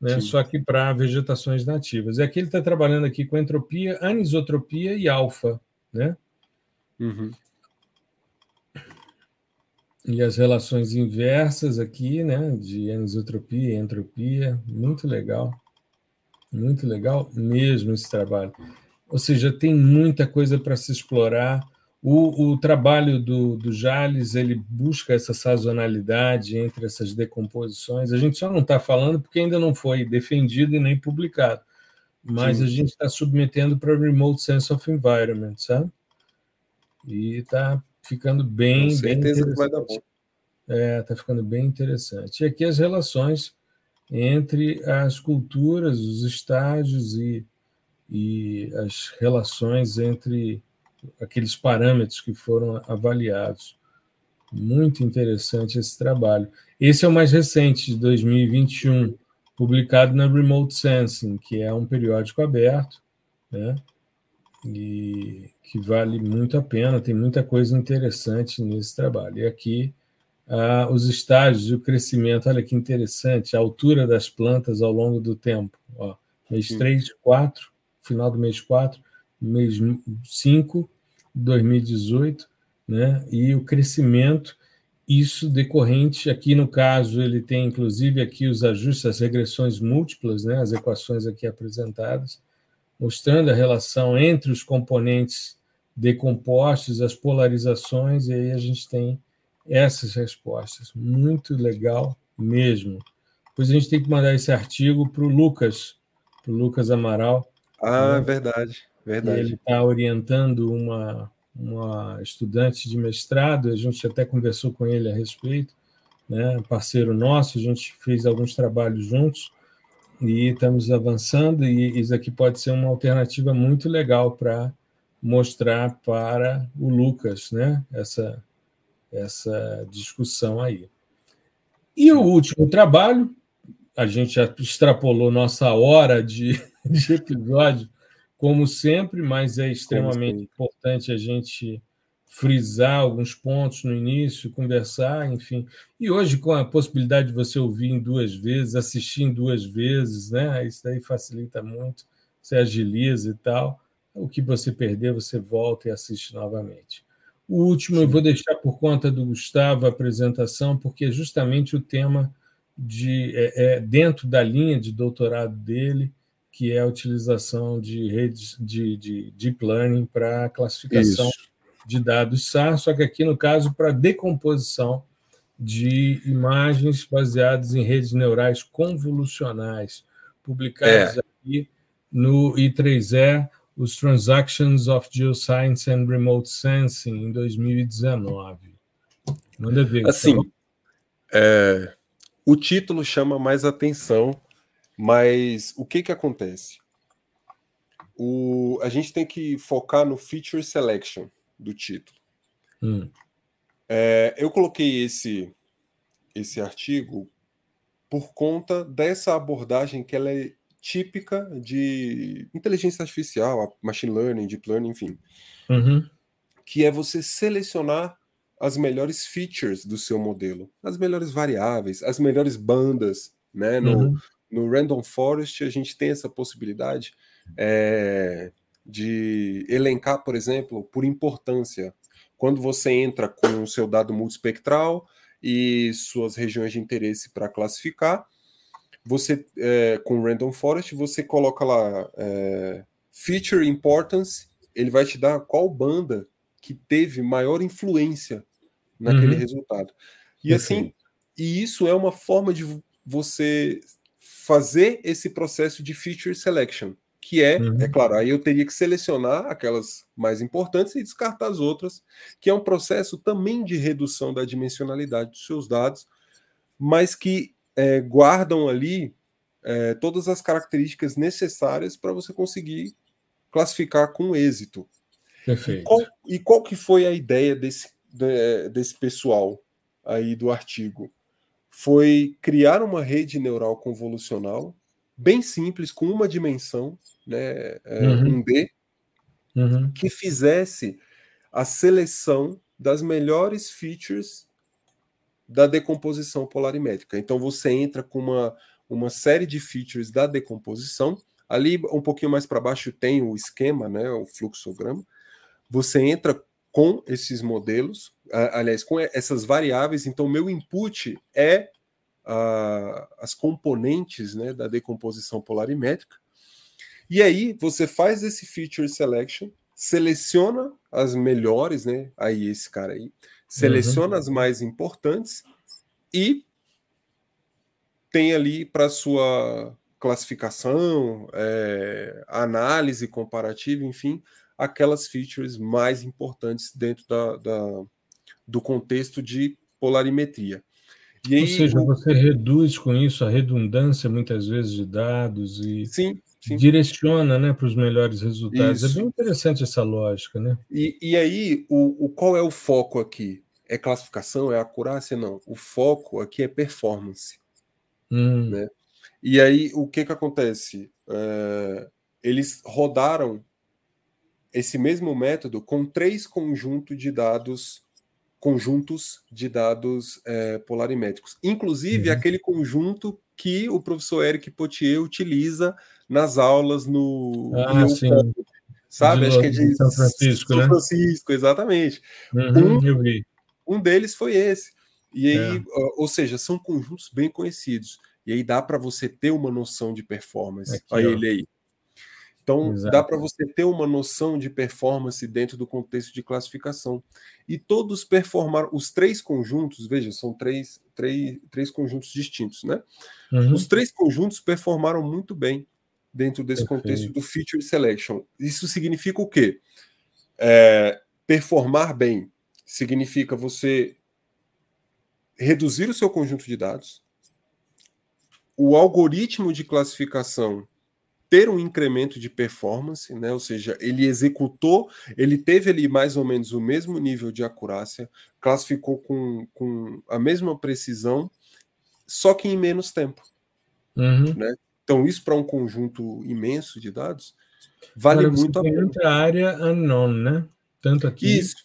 né? só que para vegetações nativas. E aqui ele está trabalhando aqui com entropia, anisotropia e alfa. Né? Uhum. E as relações inversas aqui, né, de anisotropia e entropia, muito legal. Muito legal mesmo esse trabalho. Ou seja, tem muita coisa para se explorar o, o trabalho do, do Jales ele busca essa sazonalidade entre essas decomposições. A gente só não está falando porque ainda não foi defendido e nem publicado, mas Sim. a gente está submetendo para Remote Sense of Environment, sabe? E está ficando bem. Com certeza bem que vai dar bom. É, está ficando bem interessante. E aqui as relações entre as culturas, os estágios e, e as relações entre aqueles parâmetros que foram avaliados. Muito interessante esse trabalho. Esse é o mais recente, de 2021, publicado na Remote Sensing, que é um periódico aberto, né? E que vale muito a pena, tem muita coisa interessante nesse trabalho. E aqui ah, os estágios e o crescimento, olha que interessante, a altura das plantas ao longo do tempo. Ó, mês 3, 4, final do mês 4, mês 5, 2018, né? e o crescimento, isso decorrente, aqui no caso, ele tem inclusive aqui os ajustes, as regressões múltiplas, né? as equações aqui apresentadas, mostrando a relação entre os componentes decompostos, as polarizações, e aí a gente tem essas respostas. Muito legal mesmo. Depois a gente tem que mandar esse artigo para o Lucas, para o Lucas Amaral. Ah, né? verdade. Verdade. Ele está orientando uma, uma estudante de mestrado, a gente até conversou com ele a respeito, né? parceiro nosso, a gente fez alguns trabalhos juntos, e estamos avançando, e isso aqui pode ser uma alternativa muito legal para mostrar para o Lucas né? essa, essa discussão aí. E o último trabalho, a gente já extrapolou nossa hora de, de episódio, como sempre, mas é extremamente importante a gente frisar alguns pontos no início, conversar, enfim. E hoje, com a possibilidade de você ouvir em duas vezes, assistir em duas vezes, né? Isso daí facilita muito, você agiliza e tal. O que você perder, você volta e assiste novamente. O último Sim. eu vou deixar por conta do Gustavo a apresentação, porque é justamente o tema de é, é, dentro da linha de doutorado dele, que é a utilização de redes de, de deep learning para classificação Isso de dados SAR, só que aqui no caso para decomposição de imagens baseadas em redes neurais convolucionais, publicadas é. aqui no I3E, os Transactions of Geoscience and Remote Sensing, em 2019. Manda ver. Assim, é, o título chama mais atenção, mas o que, que acontece? O, a gente tem que focar no feature selection do título. Hum. É, eu coloquei esse, esse artigo por conta dessa abordagem que ela é típica de inteligência artificial, machine learning, deep learning, enfim. Uhum. Que é você selecionar as melhores features do seu modelo, as melhores variáveis, as melhores bandas, né? No, uhum. no Random Forest a gente tem essa possibilidade. É, de elencar, por exemplo, por importância. Quando você entra com o seu dado multispectral e suas regiões de interesse para classificar, você é, com Random Forest você coloca lá é, Feature Importance, ele vai te dar qual banda que teve maior influência naquele uhum. resultado. E assim, e isso é uma forma de você fazer esse processo de feature selection que é, uhum. é claro, aí eu teria que selecionar aquelas mais importantes e descartar as outras, que é um processo também de redução da dimensionalidade dos seus dados, mas que é, guardam ali é, todas as características necessárias para você conseguir classificar com êxito. Perfeito. E qual, e qual que foi a ideia desse, de, desse pessoal aí do artigo? Foi criar uma rede neural convolucional bem simples, com uma dimensão, né, é, uhum. um D, uhum. que fizesse a seleção das melhores features da decomposição polarimétrica. Então você entra com uma, uma série de features da decomposição. Ali, um pouquinho mais para baixo, tem o esquema, né, o fluxograma. Você entra com esses modelos, aliás, com essas variáveis. Então, meu input é as componentes né, da decomposição polarimétrica. E aí você faz esse feature selection, seleciona as melhores, né? Aí esse cara aí, seleciona uhum. as mais importantes e tem ali para sua classificação, é, análise comparativa, enfim, aquelas features mais importantes dentro da, da do contexto de polarimetria. Aí, Ou seja, você reduz com isso a redundância, muitas vezes, de dados e sim, sim. direciona né, para os melhores resultados. Isso. É bem interessante essa lógica. Né? E, e aí, o, o, qual é o foco aqui? É classificação? É acurácia? Não. O foco aqui é performance. Hum. Né? E aí, o que, que acontece? É, eles rodaram esse mesmo método com três conjuntos de dados conjuntos de dados é, polarimétricos, inclusive uhum. aquele conjunto que o professor Eric Potier utiliza nas aulas no, ah, no sim. sabe? De, Acho que é de São Francisco, São né? Francisco, exatamente. Uhum, um, um deles foi esse. E aí, é. ou seja, são conjuntos bem conhecidos. E aí dá para você ter uma noção de performance. Aqui, Olha ó. ele aí. Então, Exato. dá para você ter uma noção de performance dentro do contexto de classificação. E todos performaram, os três conjuntos, veja, são três, três, três conjuntos distintos, né? Uhum. Os três conjuntos performaram muito bem dentro desse Perfeito. contexto do feature selection. Isso significa o quê? É, performar bem significa você reduzir o seu conjunto de dados, o algoritmo de classificação ter um incremento de performance, né? Ou seja, ele executou, ele teve ali mais ou menos o mesmo nível de acurácia, classificou com, com a mesma precisão, só que em menos tempo. Uhum. Né? Então, isso para um conjunto imenso de dados vale Agora, muito a pena. Muita área unknown, né? Tanto aqui. Isso,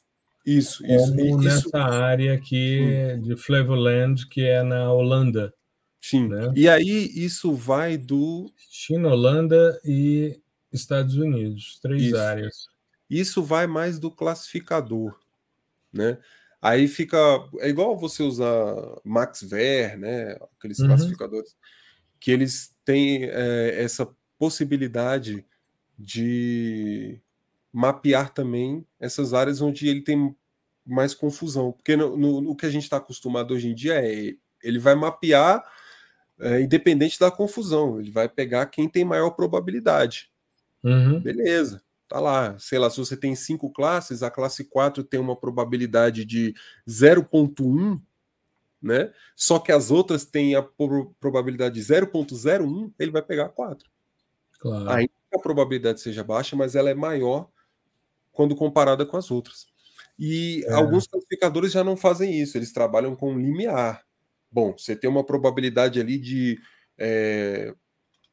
isso, isso. Como isso. nessa área aqui hum. de Flevoland, que é na Holanda. Sim. Né? E aí isso vai do. China, Holanda e Estados Unidos, três isso. áreas. Isso vai mais do classificador, né? Aí fica. É igual você usar MaxVer, né? Aqueles uhum. classificadores, que eles têm é, essa possibilidade de mapear também essas áreas onde ele tem mais confusão. Porque no, no, no que a gente está acostumado hoje em dia é ele vai mapear é, independente da confusão. Ele vai pegar quem tem maior probabilidade. Uhum. Beleza, tá lá. Sei lá, se você tem cinco classes, a classe 4 tem uma probabilidade de 0,1, né? Só que as outras têm a probabilidade de 0,01, ele vai pegar 4. Claro. Ainda que a probabilidade seja baixa, mas ela é maior quando comparada com as outras. E é. alguns classificadores já não fazem isso, eles trabalham com limiar. Bom, você tem uma probabilidade ali de é,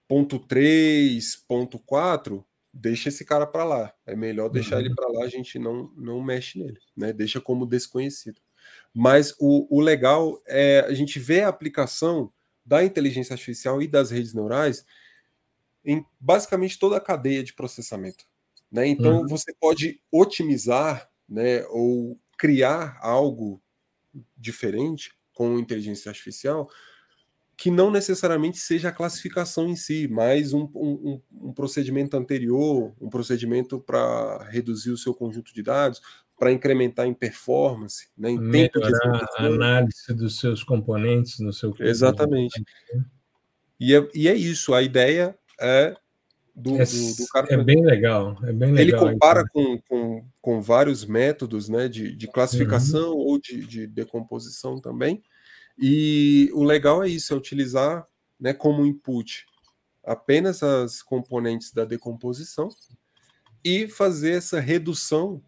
ponto 3, ponto 4, deixa esse cara para lá. É melhor deixar uhum. ele para lá, a gente não, não mexe nele, né? Deixa como desconhecido. Mas o, o legal é a gente ver a aplicação da inteligência artificial e das redes neurais em basicamente toda a cadeia de processamento. Né? Então uhum. você pode otimizar né, ou criar algo diferente com inteligência artificial, que não necessariamente seja a classificação em si, mas um, um, um procedimento anterior, um procedimento para reduzir o seu conjunto de dados, para incrementar em performance, né, em tempo de a análise dos seus componentes no seu Exatamente. E é, e é isso, a ideia é do, é, do, do cara. É bem legal, é bem legal. Ele compara com, com, com, vários métodos né, de, de classificação uhum. ou de, de, decomposição também. E o legal é isso, é utilizar né, como input apenas as componentes da decomposição e fazer essa redução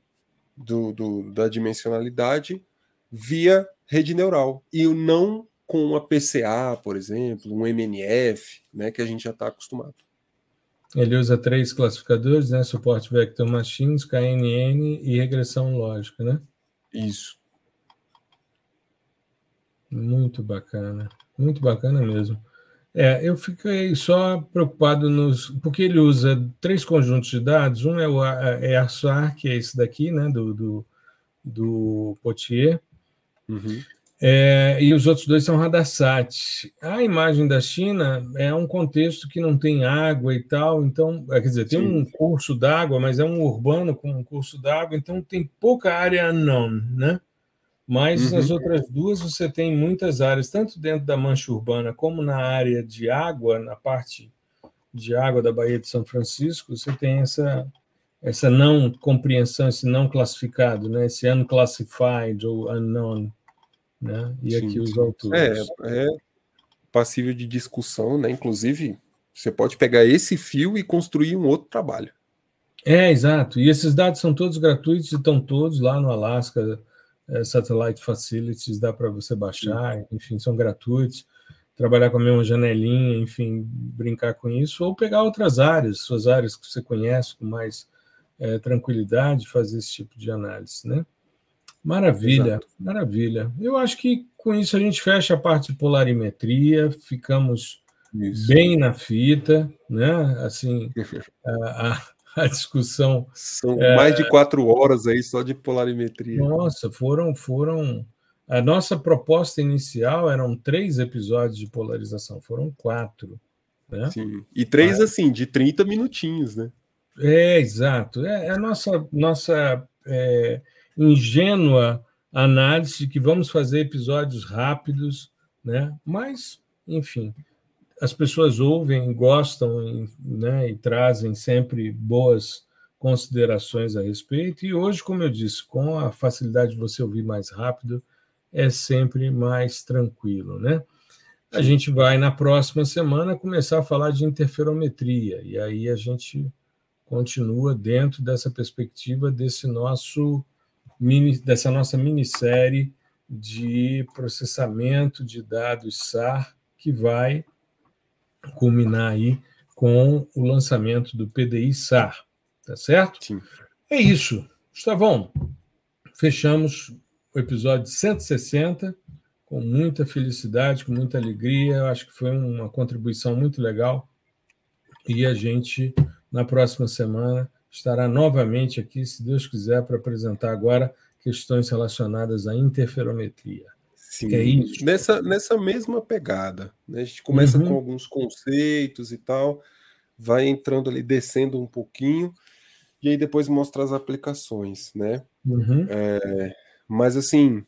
do, do, da dimensionalidade via rede neural e não com uma PCA, por exemplo, um MNF, né, que a gente já está acostumado. Ele usa três classificadores, né? Suporte Vector Machines, KNN e regressão lógica, né? Isso. Muito bacana, muito bacana mesmo. É, eu fiquei só preocupado nos. Porque ele usa três conjuntos de dados. Um é o é ARSAR, que é esse daqui, né? Do, do, do Potier. Uhum. É, e os outros dois são Radarsat. A imagem da China é um contexto que não tem água e tal, então, é, quer dizer, tem Sim. um curso d'água, mas é um urbano com um curso d'água, então tem pouca área unknown, né? Mas uhum. nas outras duas você tem muitas áreas, tanto dentro da mancha urbana como na área de água, na parte de água da Baía de São Francisco, você tem essa essa não compreensão, esse não classificado, né? Esse unclassified ou unknown né? E sim, aqui os autores. É, é passível de discussão, né? Inclusive, você pode pegar esse fio e construir um outro trabalho. É, exato. E esses dados são todos gratuitos e estão todos lá no Alaska é, Satellite Facilities, dá para você baixar, sim. enfim, são gratuitos. Trabalhar com a mesma janelinha, enfim, brincar com isso, ou pegar outras áreas, suas áreas que você conhece com mais é, tranquilidade, fazer esse tipo de análise, né? Maravilha, Exato. maravilha. Eu acho que com isso a gente fecha a parte de polarimetria, ficamos isso. bem na fita, né? Assim, a, a, a discussão. São é... mais de quatro horas aí só de polarimetria. Nossa, foram, foram. A nossa proposta inicial eram três episódios de polarização, foram quatro. Né? Sim. E três, assim, de 30 minutinhos, né? É, exato. É, é a nossa, nossa é, ingênua análise de que vamos fazer episódios rápidos, né? Mas, enfim, as pessoas ouvem, gostam né, e trazem sempre boas considerações a respeito. E hoje, como eu disse, com a facilidade de você ouvir mais rápido, é sempre mais tranquilo, né? a gente vai, na próxima semana, começar a falar de interferometria. E aí a gente continua dentro dessa perspectiva desse nosso mini, dessa nossa minissérie de processamento de dados SAR, que vai culminar aí com o lançamento do PDI SAR. Tá certo? Sim. É isso. Gustavão, fechamos o episódio 160 com muita felicidade, com muita alegria. Eu acho que foi uma contribuição muito legal. E a gente, na próxima semana, estará novamente aqui, se Deus quiser, para apresentar agora questões relacionadas à interferometria. Sim, é isso. Nessa, nessa mesma pegada. Né? A gente começa uhum. com alguns conceitos e tal, vai entrando ali, descendo um pouquinho, e aí depois mostra as aplicações, né? Uhum. É, mas assim,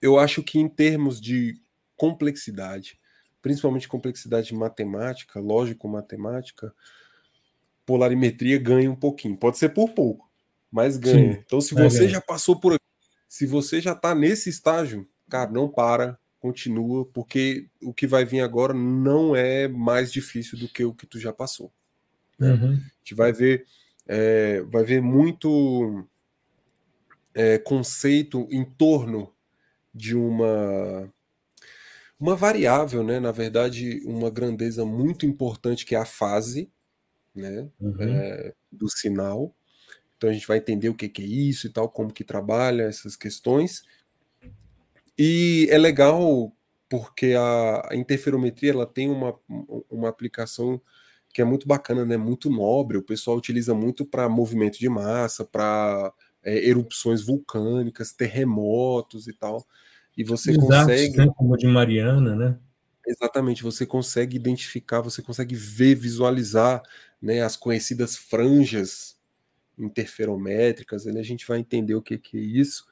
eu acho que em termos de complexidade, principalmente complexidade matemática, lógico-matemática, polarimetria ganha um pouquinho. Pode ser por pouco, mas ganha. Sim, então, se você já passou por aqui, se você já está nesse estágio, cara, não para, continua, porque o que vai vir agora não é mais difícil do que o que tu já passou. Né? Uhum. A gente vai ver, é, vai ver muito é, conceito em torno de uma uma variável, né? Na verdade, uma grandeza muito importante que é a fase, né? Uhum. É, do sinal. Então a gente vai entender o que, que é isso e tal, como que trabalha essas questões. E é legal porque a, a interferometria ela tem uma, uma aplicação que é muito bacana, né? Muito nobre. O pessoal utiliza muito para movimento de massa, para é, erupções vulcânicas, terremotos e tal e você Exato, consegue. Né? Como de Mariana, né? Exatamente, você consegue identificar, você consegue ver, visualizar né, as conhecidas franjas interferométricas, a gente vai entender o que, que é isso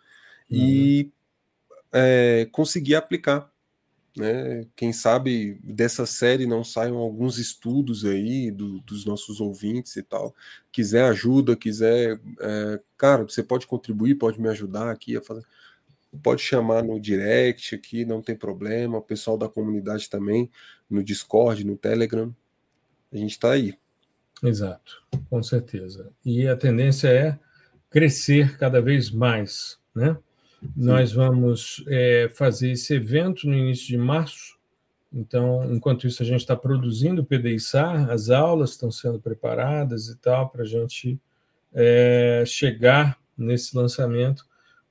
uhum. e é, conseguir aplicar. Né? Quem sabe dessa série não saiam alguns estudos aí do, dos nossos ouvintes e tal. Quiser ajuda, quiser, é, cara, você pode contribuir, pode me ajudar aqui a fazer pode chamar no direct aqui, não tem problema. O pessoal da comunidade também, no Discord, no Telegram. A gente está aí. Exato, com certeza. E a tendência é crescer cada vez mais, né? Sim. Nós vamos é, fazer esse evento no início de março. Então, enquanto isso, a gente está produzindo o PDI-SAR, as aulas estão sendo preparadas e tal, para a gente é, chegar nesse lançamento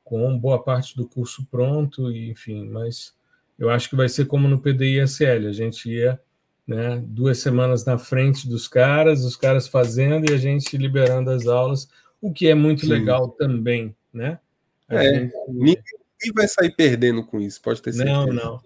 com boa parte do curso pronto, e, enfim, mas eu acho que vai ser como no PDI-SL, a gente ia né, duas semanas na frente dos caras, os caras fazendo e a gente liberando as aulas, o que é muito Sim. legal também, né? A é, gente... ninguém vai sair perdendo com isso, pode ter certeza. Não, não.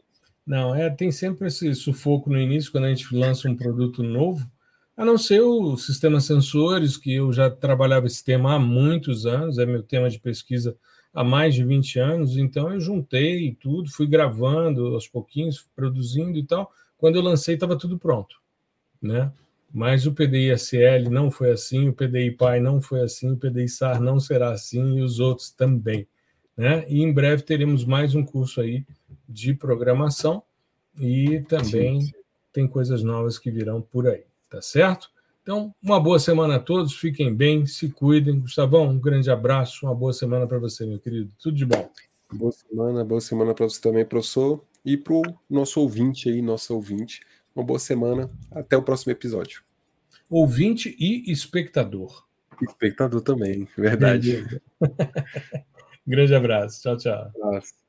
Não, é, tem sempre esse sufoco no início, quando a gente lança um produto novo, a não ser o sistema sensores, que eu já trabalhava esse tema há muitos anos, é meu tema de pesquisa há mais de 20 anos, então eu juntei tudo, fui gravando aos pouquinhos, produzindo e tal. Quando eu lancei, estava tudo pronto, né? Mas o PDI SL não foi assim, o PDI Pai não foi assim, o PDI SAR não será assim e os outros também, né? E em breve teremos mais um curso aí de programação e também sim, tem coisas novas que virão por aí, tá certo? Então, uma boa semana a todos, fiquem bem, se cuidem. Gustavão, um grande abraço, uma boa semana para você, meu querido. Tudo de bom. Boa semana, boa semana para você também, professor, e para o nosso ouvinte aí, nosso ouvinte. Uma boa semana, até o próximo episódio. Ouvinte e espectador. Espectador também, verdade. grande abraço, tchau, tchau. Abraço.